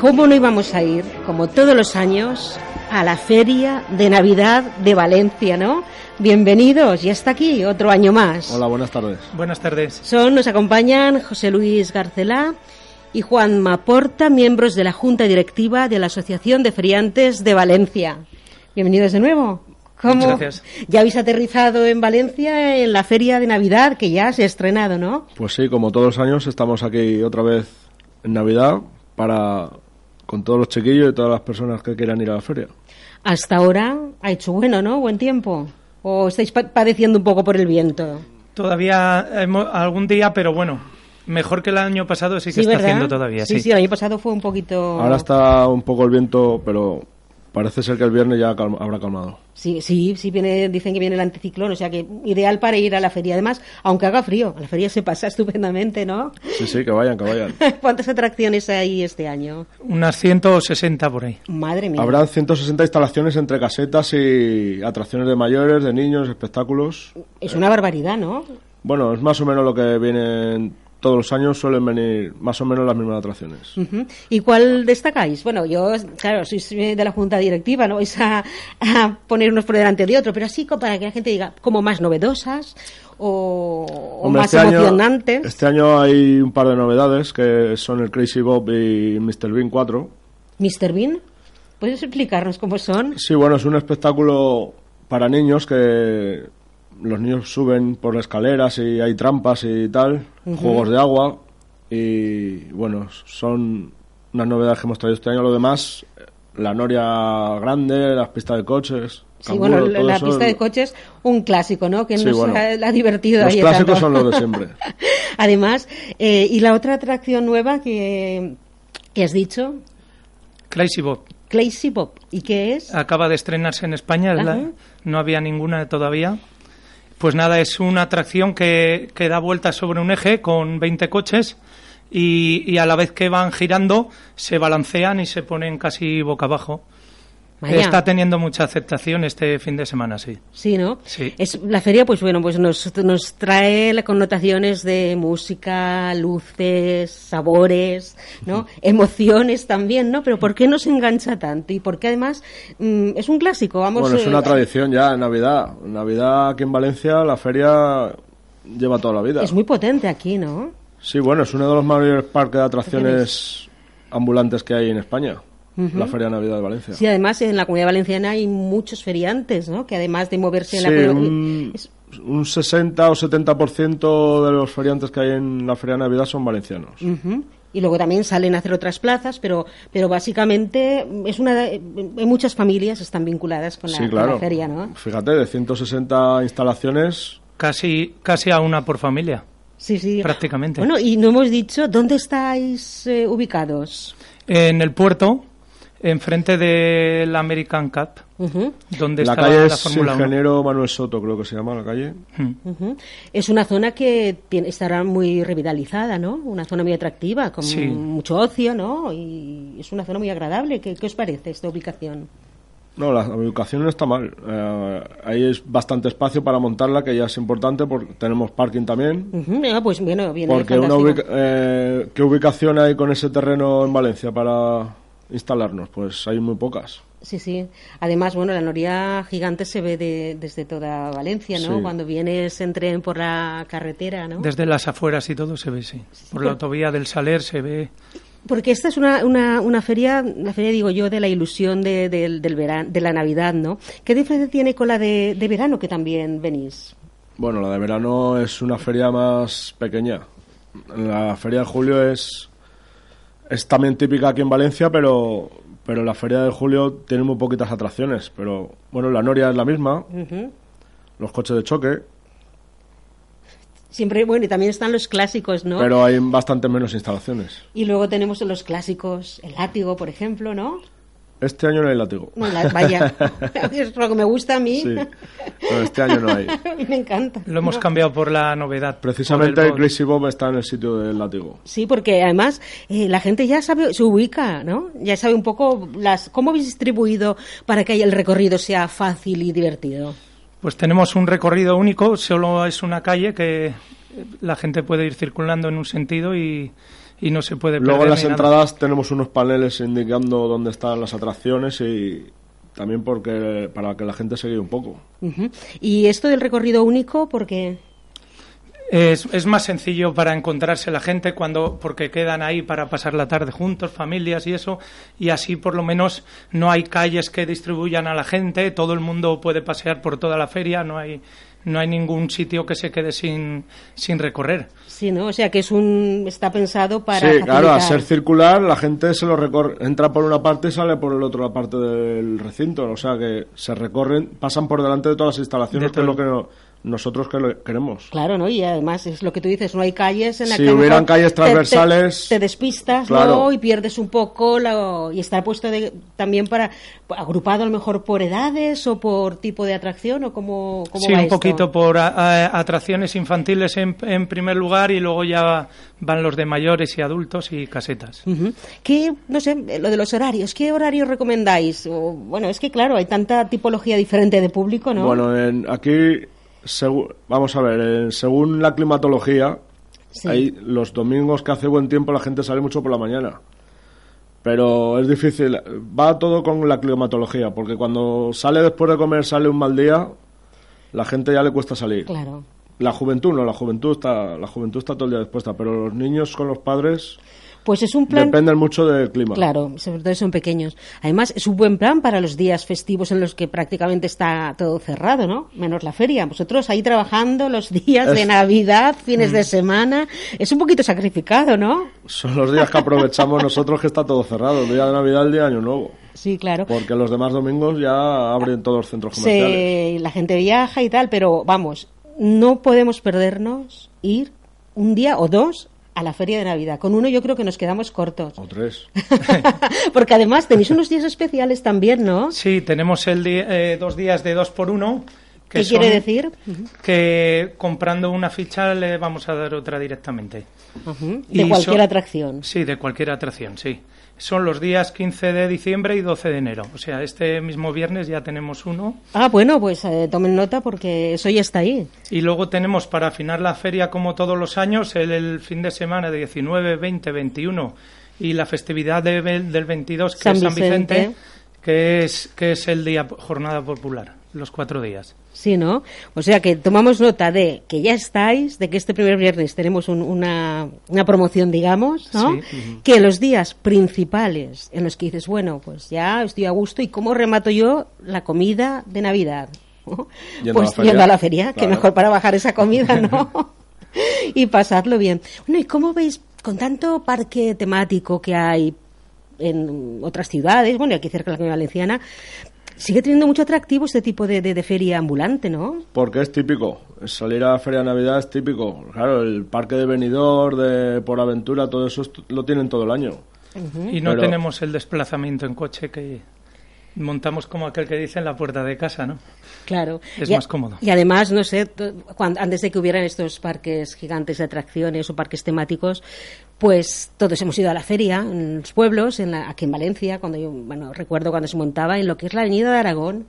[SPEAKER 3] ¿Cómo no íbamos a ir, como todos los años, a la Feria de Navidad de Valencia, ¿no? Bienvenidos, ya está aquí, otro año más.
[SPEAKER 11] Hola, buenas tardes.
[SPEAKER 12] Buenas tardes.
[SPEAKER 3] Son, nos acompañan José Luis Garcelá y Juan Maporta, miembros de la Junta Directiva de la Asociación de Feriantes de Valencia. Bienvenidos de nuevo. ¿Cómo?
[SPEAKER 12] Muchas gracias.
[SPEAKER 3] Ya habéis aterrizado en Valencia en la Feria de Navidad, que ya se ha estrenado, ¿no?
[SPEAKER 11] Pues sí, como todos los años, estamos aquí otra vez en Navidad para con todos los chiquillos y todas las personas que quieran ir a la feria.
[SPEAKER 3] Hasta ahora ha hecho bueno, ¿no? Buen tiempo. ¿O estáis pa- padeciendo un poco por el viento?
[SPEAKER 12] Todavía hemos- algún día, pero bueno, mejor que el año pasado sí que está
[SPEAKER 3] ¿verdad?
[SPEAKER 12] haciendo todavía.
[SPEAKER 3] Sí,
[SPEAKER 12] Sí,
[SPEAKER 3] sí, el año pasado fue un poquito...
[SPEAKER 11] Ahora está un poco el viento, pero parece ser que el viernes ya calma- habrá calmado.
[SPEAKER 3] Sí, sí, sí viene, dicen que viene el anticiclón, o sea que ideal para ir a la feria. Además, aunque haga frío, a la feria se pasa estupendamente, ¿no?
[SPEAKER 11] Sí, sí, que vayan, que vayan.
[SPEAKER 3] ¿Cuántas atracciones hay este año?
[SPEAKER 12] Unas 160 por ahí.
[SPEAKER 3] Madre mía.
[SPEAKER 11] Habrán 160 instalaciones entre casetas y atracciones de mayores, de niños, espectáculos.
[SPEAKER 3] Es una barbaridad, ¿no?
[SPEAKER 11] Bueno, es más o menos lo que vienen todos los años, suelen venir más o menos las mismas atracciones.
[SPEAKER 3] ¿Y cuál destacáis? Bueno, yo, claro, sois eh, de la junta directiva, no vais a, a poner unos por delante de otro, pero así para que la gente diga, como más novedosas o, más
[SPEAKER 11] este año- este año hay un par de novedades que son el Crazy Bob y Mr. Bean 4.
[SPEAKER 3] Mr. Bean, ¿puedes explicarnos cómo son?
[SPEAKER 11] Sí, bueno, es un espectáculo para niños que los niños suben por escaleras y hay trampas y tal, juegos de agua y bueno, son unas novedades que hemos traído este año. Lo demás, la noria grande, las pistas de coches.
[SPEAKER 3] Sí, bueno, la,
[SPEAKER 11] todo
[SPEAKER 3] la
[SPEAKER 11] eso.
[SPEAKER 3] pista de coches, un clásico, ¿no? Que
[SPEAKER 11] Sí,
[SPEAKER 3] nos
[SPEAKER 11] bueno.
[SPEAKER 3] ha, la ha divertido
[SPEAKER 11] Los
[SPEAKER 3] ahí
[SPEAKER 11] clásicos
[SPEAKER 3] tanto.
[SPEAKER 11] son los de siempre.
[SPEAKER 3] Además, eh, y la otra atracción nueva que, que has dicho,
[SPEAKER 12] Crazy Bob
[SPEAKER 3] Crazy Pop. ¿Y qué es?
[SPEAKER 12] acaba de estrenarse en España, la- no había ninguna todavía. Pues nada, es una atracción que, que da vueltas sobre un eje con 20 coches y, y a la vez que van girando se balancean y se ponen casi boca abajo.
[SPEAKER 3] Vaya.
[SPEAKER 12] Está teniendo mucha aceptación este fin de semana, sí.
[SPEAKER 3] Sí, ¿no?
[SPEAKER 12] Sí.
[SPEAKER 3] Es, la feria, pues bueno, pues nos, nos trae las connotaciones de música, luces, sabores, ¿no? Emociones también, ¿no? Pero ¿por qué nos engancha tanto? Y por qué además mm, es un clásico, vamos.
[SPEAKER 11] Bueno, es
[SPEAKER 3] eh,
[SPEAKER 11] una tradición ya en Navidad. Navidad aquí en Valencia la feria lleva toda la vida.
[SPEAKER 3] Es muy potente aquí, ¿no?
[SPEAKER 11] Sí, bueno, es uno de los mayores parques de atracciones ambulantes que hay en España. La Feria de Navidad de Valencia.
[SPEAKER 3] Sí, además en la comunidad valenciana hay muchos feriantes, ¿no? Que además de moverse en
[SPEAKER 11] Sí,
[SPEAKER 3] la comunidad...
[SPEAKER 11] un, un 60 o 70% de los feriantes que hay en la Feria de Navidad son valencianos.
[SPEAKER 3] Y luego también salen a hacer otras plazas, pero, pero básicamente es una, hay muchas familias están vinculadas con la,
[SPEAKER 11] sí,
[SPEAKER 3] con
[SPEAKER 11] claro.
[SPEAKER 3] la feria, ¿no?
[SPEAKER 11] Fíjate, de 160 instalaciones,
[SPEAKER 12] Casi, casi a una por familia.
[SPEAKER 3] Sí, sí.
[SPEAKER 12] Prácticamente.
[SPEAKER 3] Bueno, y no hemos dicho dónde estáis eh, ubicados.
[SPEAKER 12] En el puerto, enfrente del American Cup,
[SPEAKER 3] Ujú,
[SPEAKER 12] donde
[SPEAKER 11] la
[SPEAKER 12] está
[SPEAKER 11] calle
[SPEAKER 12] la
[SPEAKER 11] es
[SPEAKER 12] Fórmula 1.
[SPEAKER 11] Ingeniero Manuel Soto, creo que se llama la calle.
[SPEAKER 3] ujú. Es una zona que tiene- estará muy revitalizada, ¿no? Una zona muy atractiva, con
[SPEAKER 11] Sí.
[SPEAKER 3] mucho ocio, ¿no? Y es una zona muy agradable. ¿Qué, qué os parece esta ubicación?
[SPEAKER 11] No, la ubicación no está mal. Eh, ahí es bastante espacio para montarla, que ya es importante, porque tenemos parking también.
[SPEAKER 3] Ujú, ah, pues bueno, viene
[SPEAKER 11] Porque una ubica- eh, ¿qué ubicación hay con ese terreno en Valencia para instalarnos? Pues hay muy pocas.
[SPEAKER 3] Sí, sí. Además, bueno, la noria gigante se ve de- desde toda Valencia, ¿no?
[SPEAKER 11] Sí.
[SPEAKER 3] Cuando vienes en tren por la carretera, ¿no?
[SPEAKER 12] Desde las afueras y todo se ve, sí. Por la autovía del Saler se ve.
[SPEAKER 3] Porque esta es una, una, una feria, la feria, digo yo, de la ilusión de, del del verano, de la Navidad, ¿no? ¿Qué diferencia tiene con la de, de verano que también venís?
[SPEAKER 11] Bueno, la de verano es una feria más pequeña. La feria de julio es, es también típica aquí en Valencia, pero, pero la feria de julio tiene muy poquitas atracciones. Pero bueno, la noria es la misma, los coches de choque,
[SPEAKER 3] Siempre, bueno, y también están los clásicos, ¿no?
[SPEAKER 11] pero hay bastante menos instalaciones.
[SPEAKER 3] Y luego tenemos los clásicos, el látigo, por ejemplo, ¿no?
[SPEAKER 11] Este año no hay látigo.
[SPEAKER 3] No, vaya, es lo que me gusta a mí.
[SPEAKER 11] Sí, pero este año no hay.
[SPEAKER 3] A mí me encanta.
[SPEAKER 12] Lo hemos cambiado por la novedad.
[SPEAKER 11] Precisamente
[SPEAKER 12] el.
[SPEAKER 11] Crazy Bob está en el sitio del látigo.
[SPEAKER 3] Sí, porque además eh, la gente ya sabe, se ubica, ¿no? Ya sabe un poco las cómo habéis distribuido para que el recorrido sea fácil y divertido.
[SPEAKER 12] Pues tenemos un recorrido único, solo es una calle que la gente puede ir circulando en un sentido y, y no se puede
[SPEAKER 11] Luego en las
[SPEAKER 12] nada.
[SPEAKER 11] entradas tenemos unos paneles indicando dónde están las atracciones y también porque para que la gente se guíe un poco.
[SPEAKER 3] Y esto del recorrido único, porque
[SPEAKER 12] Es, es más sencillo para encontrarse la gente cuando porque quedan ahí para pasar la tarde juntos, familias y eso, y así por lo menos no hay calles que distribuyan a la gente, todo el mundo puede pasear por toda la feria, no hay no hay ningún sitio que se quede sin, sin recorrer.
[SPEAKER 3] sí, ¿no? O sea, que es un está pensado para
[SPEAKER 11] sí, claro, al
[SPEAKER 3] facilitar.
[SPEAKER 11] ser circular la gente se lo recorre, entra por una parte y sale por el otro la parte del recinto, o sea que se recorren, pasan por delante de todas las instalaciones,
[SPEAKER 12] De
[SPEAKER 11] que es lo que no- nosotros que lo- queremos.
[SPEAKER 3] Claro, ¿no? Y además es lo que tú dices, no hay calles en las
[SPEAKER 11] Si
[SPEAKER 3] que
[SPEAKER 11] hubieran calles
[SPEAKER 3] te- te-
[SPEAKER 11] transversales,
[SPEAKER 3] te, despistas,
[SPEAKER 11] claro.
[SPEAKER 3] ¿no? Y pierdes un poco la- y está puesto de- también para agrupado a lo mejor por edades o por tipo de atracción o cómo, cómo
[SPEAKER 12] Sí,
[SPEAKER 3] va
[SPEAKER 12] un
[SPEAKER 3] esto?
[SPEAKER 12] poquito por a- a- atracciones infantiles en, en primer lugar y luego ya van los de mayores y adultos y casetas.
[SPEAKER 3] ¿Qué, no sé, lo de los horarios, qué horarios recomendáis? O, bueno, es que claro, hay tanta tipología diferente de público, ¿no?
[SPEAKER 11] Bueno, en- aquí, segu- vamos a ver, en- según la climatología,
[SPEAKER 3] Sí.
[SPEAKER 11] hay los domingos que hace buen tiempo la gente sale mucho por la mañana. Pero es difícil, va todo con la climatología, porque cuando sale después de comer, sale un mal día, la gente ya le cuesta salir.
[SPEAKER 3] Claro.
[SPEAKER 11] La juventud no, la juventud está, la juventud está todo el día dispuesta, pero los niños con los padres
[SPEAKER 3] Pues es un plan...
[SPEAKER 11] dependen mucho del clima.
[SPEAKER 3] Claro, sobre todo son pequeños. Además, es un buen plan para los días festivos en los que prácticamente está todo cerrado, ¿no? Menos la feria. Vosotros ahí trabajando los días de Navidad, fines
[SPEAKER 11] Mm.
[SPEAKER 3] de semana. Es un poquito sacrificado, ¿no?
[SPEAKER 11] Son los días que aprovechamos nosotros que está todo cerrado, el día de Navidad, el día de Año Nuevo.
[SPEAKER 3] Sí, claro.
[SPEAKER 11] Porque los demás domingos ya abren todos los centros comerciales.
[SPEAKER 3] Se, la gente viaja y tal, pero vamos, no podemos perdernos ir un día o dos a la feria de Navidad. Con uno yo creo que nos quedamos cortos.
[SPEAKER 11] O tres.
[SPEAKER 3] Porque además tenéis unos días especiales también, ¿no?
[SPEAKER 12] Sí, tenemos el eh, dos días de dos por uno. Que
[SPEAKER 3] ¿Qué quiere decir?
[SPEAKER 12] Que comprando una ficha le vamos a dar otra directamente.
[SPEAKER 3] De cualquier
[SPEAKER 12] son-
[SPEAKER 3] atracción.
[SPEAKER 12] Sí, de cualquier atracción, sí. Son los días 15 de diciembre y 12 de enero. O sea, este mismo viernes ya tenemos uno.
[SPEAKER 3] Ah, bueno, pues eh, tomen nota porque eso ya está ahí.
[SPEAKER 12] Y luego tenemos para afinar la feria, como todos los años, el, el fin de semana de 19, 20, 21 y la festividad de- del 22, que
[SPEAKER 3] San
[SPEAKER 12] es San Vicente,
[SPEAKER 3] Vicente.
[SPEAKER 12] que, es, que es el día jornada popular, los cuatro días.
[SPEAKER 3] Sí, ¿no? O sea que tomamos nota de que ya estáis, de que este primer viernes tenemos un- una, una promoción, digamos, ¿no?
[SPEAKER 12] Sí.
[SPEAKER 3] Que los días principales en los que dices, bueno, pues ya estoy a gusto y cómo remato yo la comida de Navidad. ¿no?
[SPEAKER 11] Yendo a
[SPEAKER 3] pues yendo a la feria, que mejor para bajar esa comida, ¿no? y pasarlo bien. Bueno, ¿y cómo veis con tanto parque temático que hay en otras ciudades, bueno, y aquí cerca de la Comunidad Valenciana, sigue teniendo mucho atractivo este tipo de, de- de feria ambulante, ¿no?
[SPEAKER 11] Porque es típico. Salir a la Feria de Navidad es típico. Claro, el parque de Benidorm, de Por Aventura, todo eso es- lo tienen todo el año.
[SPEAKER 12] Y no
[SPEAKER 11] Pero-
[SPEAKER 12] tenemos el desplazamiento en coche que montamos como aquel que dice en la puerta de casa, ¿no?
[SPEAKER 3] Claro.
[SPEAKER 12] Es
[SPEAKER 3] Y
[SPEAKER 12] más cómodo.
[SPEAKER 3] Y además, no sé, to- cuan- antes de que hubieran estos parques gigantes de atracciones o parques temáticos, pues todos hemos ido a la feria en los pueblos, en la- aquí en Valencia, cuando yo, bueno, recuerdo cuando se montaba en lo que es la Avenida de Aragón.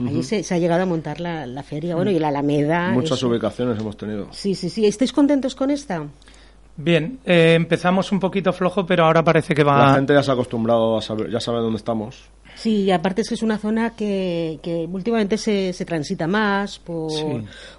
[SPEAKER 3] Allí
[SPEAKER 11] Ujú.
[SPEAKER 3] se, se ha llegado a montar la, la feria, bueno, y la Alameda.
[SPEAKER 11] Muchas
[SPEAKER 3] eso.
[SPEAKER 11] ubicaciones hemos tenido.
[SPEAKER 3] Sí, sí, sí. ¿Estáis contentos con esta?
[SPEAKER 12] Bien, eh, empezamos un poquito flojo, pero ahora parece que va...
[SPEAKER 11] La gente ya se ha acostumbrado a saber, ya sabe dónde estamos.
[SPEAKER 3] Sí, y aparte es que es una zona que, que últimamente se, se transita más por,
[SPEAKER 11] Sí.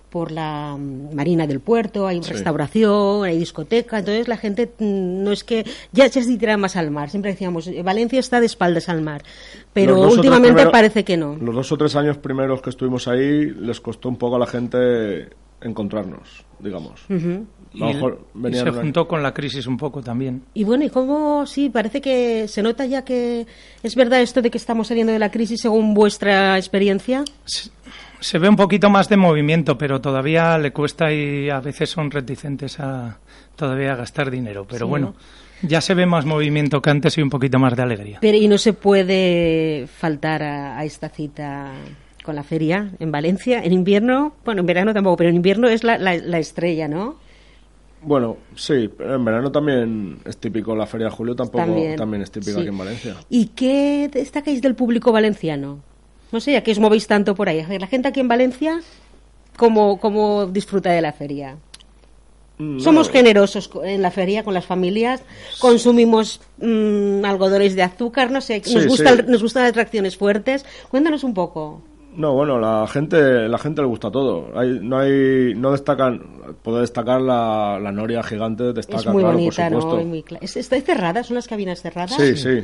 [SPEAKER 3] por la mm, marina del puerto, hay
[SPEAKER 11] Sí.
[SPEAKER 3] restauración, hay discoteca, entonces la gente mm, no es que ya, ya se tira más al mar, siempre decíamos, eh, Valencia está de espaldas al mar, pero últimamente
[SPEAKER 11] primeros-
[SPEAKER 3] parece que no.
[SPEAKER 11] Los dos o tres años primeros que estuvimos ahí les costó un poco a la gente encontrarnos, digamos.
[SPEAKER 3] Ujú.
[SPEAKER 12] Y,
[SPEAKER 11] A lo mejor
[SPEAKER 12] y
[SPEAKER 11] venían
[SPEAKER 12] se
[SPEAKER 11] una-
[SPEAKER 12] juntó con la crisis un poco también.
[SPEAKER 3] Y bueno, y cómo, sí, parece que se nota ya que es verdad esto de que estamos saliendo de la crisis según vuestra experiencia.
[SPEAKER 12] Se ve un poquito más de movimiento, pero todavía le cuesta y a veces son reticentes a todavía a gastar dinero. Pero
[SPEAKER 3] Sí,
[SPEAKER 12] bueno, ya se ve más movimiento que antes y un poquito más de alegría.
[SPEAKER 3] Pero y no se puede faltar a, a esta cita con la feria en Valencia. En invierno, bueno, en verano tampoco, pero en invierno es la, la, la estrella, ¿no?
[SPEAKER 11] Bueno, sí, pero en verano también es típico. La Feria de Julio tampoco
[SPEAKER 3] También,
[SPEAKER 11] también, es típica
[SPEAKER 3] sí.
[SPEAKER 11] aquí en Valencia.
[SPEAKER 3] ¿Y qué destacáis del público valenciano? No sé, ya que os movéis tanto por ahí. La gente aquí en Valencia, ¿cómo, cómo disfruta de la feria?
[SPEAKER 11] Mm,
[SPEAKER 3] Somos generosos en la feria con las familias, consumimos mm, algodones de azúcar, no sé, nos,
[SPEAKER 11] Sí,
[SPEAKER 3] gusta,
[SPEAKER 11] sí.
[SPEAKER 3] nos gustan las atracciones fuertes. Cuéntanos un poco.
[SPEAKER 11] No, bueno, la gente, la gente le gusta todo. Hay, no hay, no destacan, puede destacar la, la noria gigante, destaca,
[SPEAKER 3] es muy
[SPEAKER 11] claro,
[SPEAKER 3] bonita,
[SPEAKER 11] por
[SPEAKER 3] ¿no?
[SPEAKER 11] supuesto.
[SPEAKER 3] Y muy ¿Es- ¿Está cerrada? ¿Son las cabinas cerradas?
[SPEAKER 11] Sí, sí.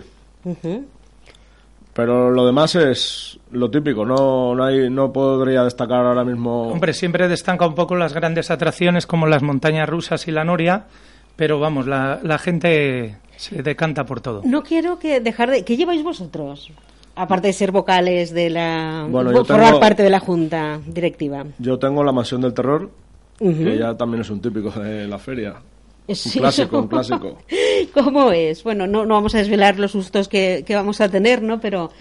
[SPEAKER 11] Pero lo demás es lo típico. No, no hay, no podría destacar ahora mismo.
[SPEAKER 12] Hombre, siempre destaca un poco las grandes atracciones como las montañas rusas y la noria, pero vamos, la, la gente se decanta por todo.
[SPEAKER 3] No quiero que dejar de... ¿Qué lleváis vosotros? Aparte de ser vocales de la...
[SPEAKER 11] Bueno, yo
[SPEAKER 3] formar
[SPEAKER 11] tengo-
[SPEAKER 3] parte de la junta directiva.
[SPEAKER 11] Yo tengo la mansión del terror, que ya también es un típico de la feria.
[SPEAKER 3] Sí,
[SPEAKER 11] un clásico, un clásico.
[SPEAKER 3] ¿Cómo es? Bueno, no, no vamos a desvelar los sustos que, que vamos a tener, ¿no? Pero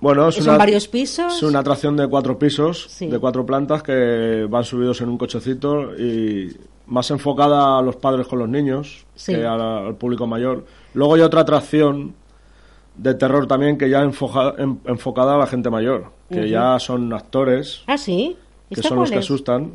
[SPEAKER 11] Bueno, es
[SPEAKER 3] ¿Son
[SPEAKER 11] una,
[SPEAKER 3] varios pisos?
[SPEAKER 11] Es una atracción de cuatro pisos,
[SPEAKER 3] Sí.
[SPEAKER 11] de cuatro plantas que van subidos en un cochecito y más enfocada a los padres con los niños
[SPEAKER 3] Sí.
[SPEAKER 11] que al público mayor. Luego hay otra atracción de terror también que ya enfoja- en- enfocada a la gente mayor, que ya son actores,
[SPEAKER 3] Ah, sí.
[SPEAKER 11] que
[SPEAKER 3] ¿Esta
[SPEAKER 11] son los que asustan,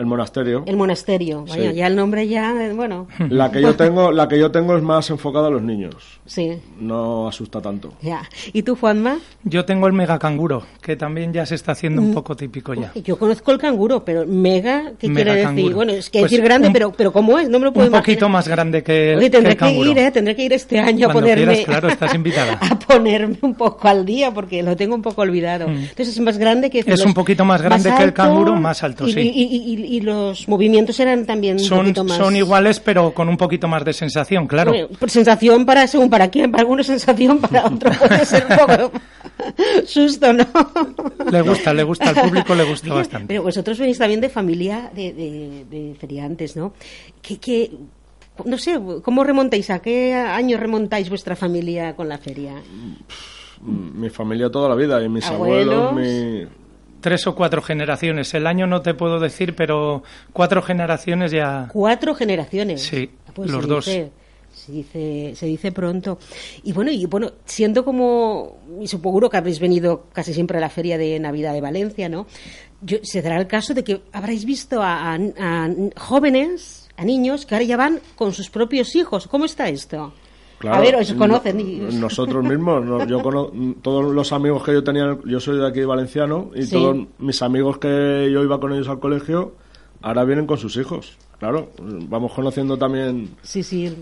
[SPEAKER 11] el monasterio.
[SPEAKER 3] El monasterio. Vaya,
[SPEAKER 11] Sí.
[SPEAKER 3] ya el nombre ya, eh, bueno.
[SPEAKER 11] La que yo tengo, la que yo tengo es más enfocada a los niños,
[SPEAKER 3] Sí,
[SPEAKER 11] no asusta tanto.
[SPEAKER 3] ya. ¿Y tú, Juanma?
[SPEAKER 12] Yo tengo el mega canguro, que también ya se está haciendo
[SPEAKER 3] Mm.
[SPEAKER 12] un poco típico ya.
[SPEAKER 3] Yo conozco el canguro, pero mega, ¿qué
[SPEAKER 12] Mega
[SPEAKER 3] quiere decir?
[SPEAKER 12] canguro.
[SPEAKER 3] Bueno, es que
[SPEAKER 12] Pues
[SPEAKER 3] decir grande,
[SPEAKER 12] un-
[SPEAKER 3] pero, pero ¿cómo es? No me lo puedo
[SPEAKER 12] Un poquito
[SPEAKER 3] imaginar.
[SPEAKER 12] más grande que el,
[SPEAKER 3] Oye,
[SPEAKER 12] que
[SPEAKER 3] tendré
[SPEAKER 12] el
[SPEAKER 3] que,
[SPEAKER 12] canguro.
[SPEAKER 3] ir, ¿eh? Tendré que ir este año a
[SPEAKER 12] Cuando
[SPEAKER 3] ponerme...
[SPEAKER 12] quieras, claro, estás invitada.
[SPEAKER 3] A ponerme un poco al día, porque lo tengo un poco olvidado.
[SPEAKER 12] Mm.
[SPEAKER 3] Entonces es más grande que...
[SPEAKER 12] Es
[SPEAKER 3] los-
[SPEAKER 12] un poquito más grande que el
[SPEAKER 3] alto,
[SPEAKER 12] canguro, más alto,
[SPEAKER 3] y,
[SPEAKER 12] sí.
[SPEAKER 3] Y, y- y- los movimientos eran también un
[SPEAKER 12] Son,
[SPEAKER 3] poquito más...
[SPEAKER 12] son iguales, pero con un poquito más de sensación, claro.
[SPEAKER 3] Bueno, por sensación para según para quién, para algunos sensación, para otro puede ser un poco susto, ¿no?
[SPEAKER 12] Le gusta, le gusta, al público le gusta bastante.
[SPEAKER 3] Pero vosotros venís también de familia de, de, de feriantes, ¿no? ¿Qué, qué, no sé, ¿cómo remontáis? ¿A qué año remontáis vuestra familia con la feria?
[SPEAKER 11] Mi familia toda la vida y mis
[SPEAKER 3] Abuelos.
[SPEAKER 11] abuelos, mi,
[SPEAKER 12] Tres o cuatro generaciones. El año no te puedo decir, pero cuatro generaciones ya.
[SPEAKER 3] Cuatro generaciones.
[SPEAKER 12] Sí,
[SPEAKER 3] Pues
[SPEAKER 12] los
[SPEAKER 3] se
[SPEAKER 12] dos.
[SPEAKER 3] dice- se dice, se dice pronto. Y bueno, y bueno, siendo como, y supongo que habréis venido casi siempre a la feria de Navidad de Valencia, ¿no? Yo, se dará el caso de que habréis visto a, a- a jóvenes, a niños, que ahora ya van con sus propios hijos. ¿Cómo está esto?
[SPEAKER 11] Claro,
[SPEAKER 3] a ver, os conocen. y-
[SPEAKER 11] Nosotros mismos, no, yo cono- todos los amigos que yo tenía, yo soy de aquí valenciano y
[SPEAKER 3] Sí.
[SPEAKER 11] todos mis amigos que yo iba con ellos al colegio, ahora vienen con sus hijos. Claro, vamos conociendo también.
[SPEAKER 3] Sí, sí.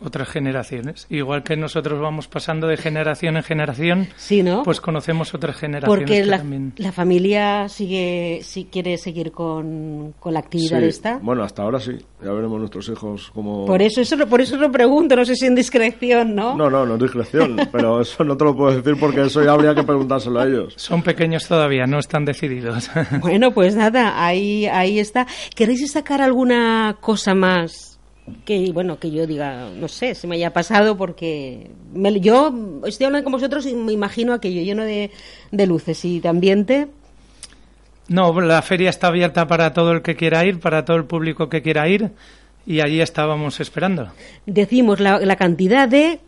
[SPEAKER 12] Otras generaciones. Igual que nosotros vamos pasando de generación en generación,
[SPEAKER 3] Sí, ¿no?
[SPEAKER 12] pues conocemos otras generaciones
[SPEAKER 3] Porque
[SPEAKER 12] que
[SPEAKER 3] la,
[SPEAKER 12] también.
[SPEAKER 3] la familia sigue, si quiere seguir con, con la actividad
[SPEAKER 11] Sí,
[SPEAKER 3] esta.
[SPEAKER 11] Bueno, hasta ahora sí. Ya veremos nuestros hijos como.
[SPEAKER 3] Por eso, eso, lo- por eso lo pregunto, no sé si en discreción, ¿no?
[SPEAKER 11] No, no, no es discreción, pero eso no te lo puedo decir porque eso ya habría que preguntárselo a ellos.
[SPEAKER 12] Son pequeños todavía, no están decididos.
[SPEAKER 3] Bueno, pues nada, ahí, ahí está. ¿Queréis destacar alguna cosa más que, bueno, que yo diga, no sé, se me haya pasado porque me- yo estoy hablando con vosotros y me imagino aquello lleno de, de luces y de ambiente.
[SPEAKER 12] No, la feria está abierta para todo el que quiera ir, para todo el público que quiera ir, y allí estábamos esperando.
[SPEAKER 3] Decimos la, la cantidad de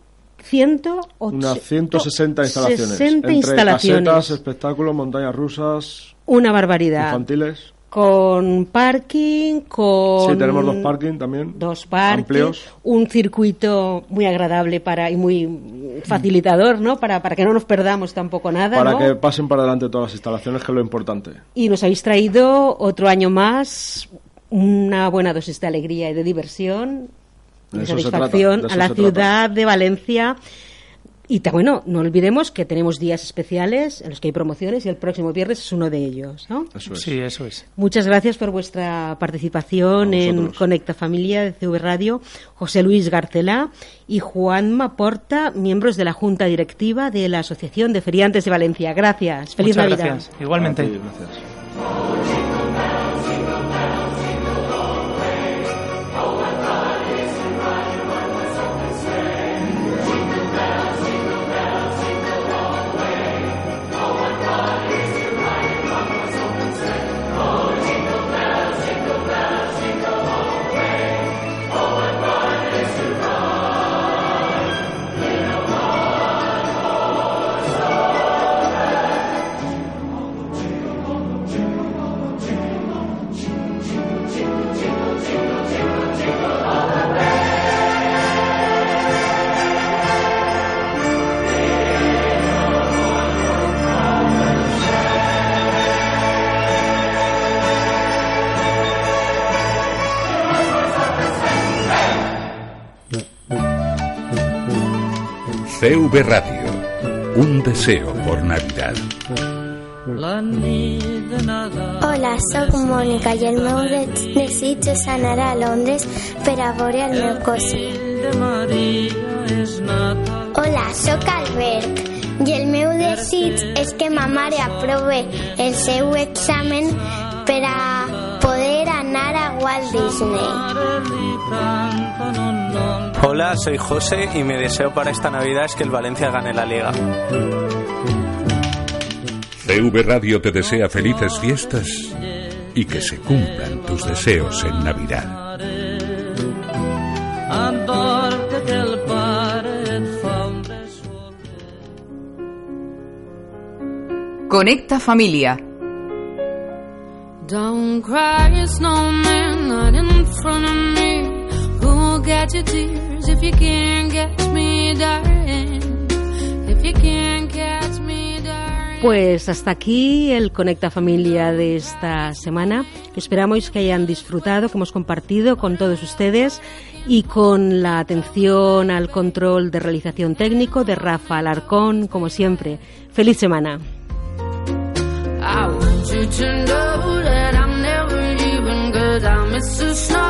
[SPEAKER 3] 108
[SPEAKER 11] Unas 160 instalaciones.
[SPEAKER 3] 60
[SPEAKER 11] entre
[SPEAKER 3] instalaciones.
[SPEAKER 11] casetas, espectáculos, montañas rusas,
[SPEAKER 3] Una barbaridad.
[SPEAKER 11] infantiles.
[SPEAKER 3] Con parking, con...
[SPEAKER 11] Sí, tenemos dos parking también.
[SPEAKER 3] Dos parking,
[SPEAKER 11] Amplios.
[SPEAKER 3] un circuito muy agradable para y muy facilitador, ¿no? Para, para que no nos perdamos tampoco nada,
[SPEAKER 11] Para
[SPEAKER 3] ¿no?
[SPEAKER 11] que pasen para adelante todas las instalaciones, que es lo importante.
[SPEAKER 3] Y nos habéis traído otro año más una buena dosis de alegría y de diversión,
[SPEAKER 11] De
[SPEAKER 3] satisfacción
[SPEAKER 11] trata, de
[SPEAKER 3] a la ciudad de Valencia. Y bueno, no olvidemos que tenemos días especiales en los que hay promociones y el próximo viernes es uno de ellos, ¿no?
[SPEAKER 12] Sí, eso es.
[SPEAKER 3] Muchas gracias por vuestra participación en Conecta Familia de CV Radio, José Luis Garcelá y Juan Maporta, miembros de la Junta Directiva de la Asociación de Feriantes de Valencia. Gracias. Feliz
[SPEAKER 12] Muchas
[SPEAKER 3] Navidad.
[SPEAKER 12] gracias. Igualmente.
[SPEAKER 11] Gracias.
[SPEAKER 5] CV Radio. Un deseo por Navidad.
[SPEAKER 13] Hola, sóc Mònica i el meu de- desig és anar a Londres per a veure el meu cosí. Hola, sóc Albert i el meu desig és que ma mare aprove el seu examen per a poder anar a Walt Disney.
[SPEAKER 14] Hola, soy José y mi deseo para esta Navidad es que el Valencia gane la liga.
[SPEAKER 5] CV Radio te desea felices fiestas y que se cumplan tus deseos en Navidad.
[SPEAKER 1] Conecta Familia.
[SPEAKER 2] Don't cry, snowman, not in front of me. Who'll get your tears if you can't catch me, darling? If you can't catch me, darling.
[SPEAKER 3] Pues hasta aquí el Conecta Familia de esta semana. Esperamos que hayan disfrutado, que hemos compartido con todos ustedes y con la atención al control de realización técnico de Rafa Alarcón, como siempre. Feliz semana.
[SPEAKER 2] I want you to know that I'm never leaving, cause I miss the snow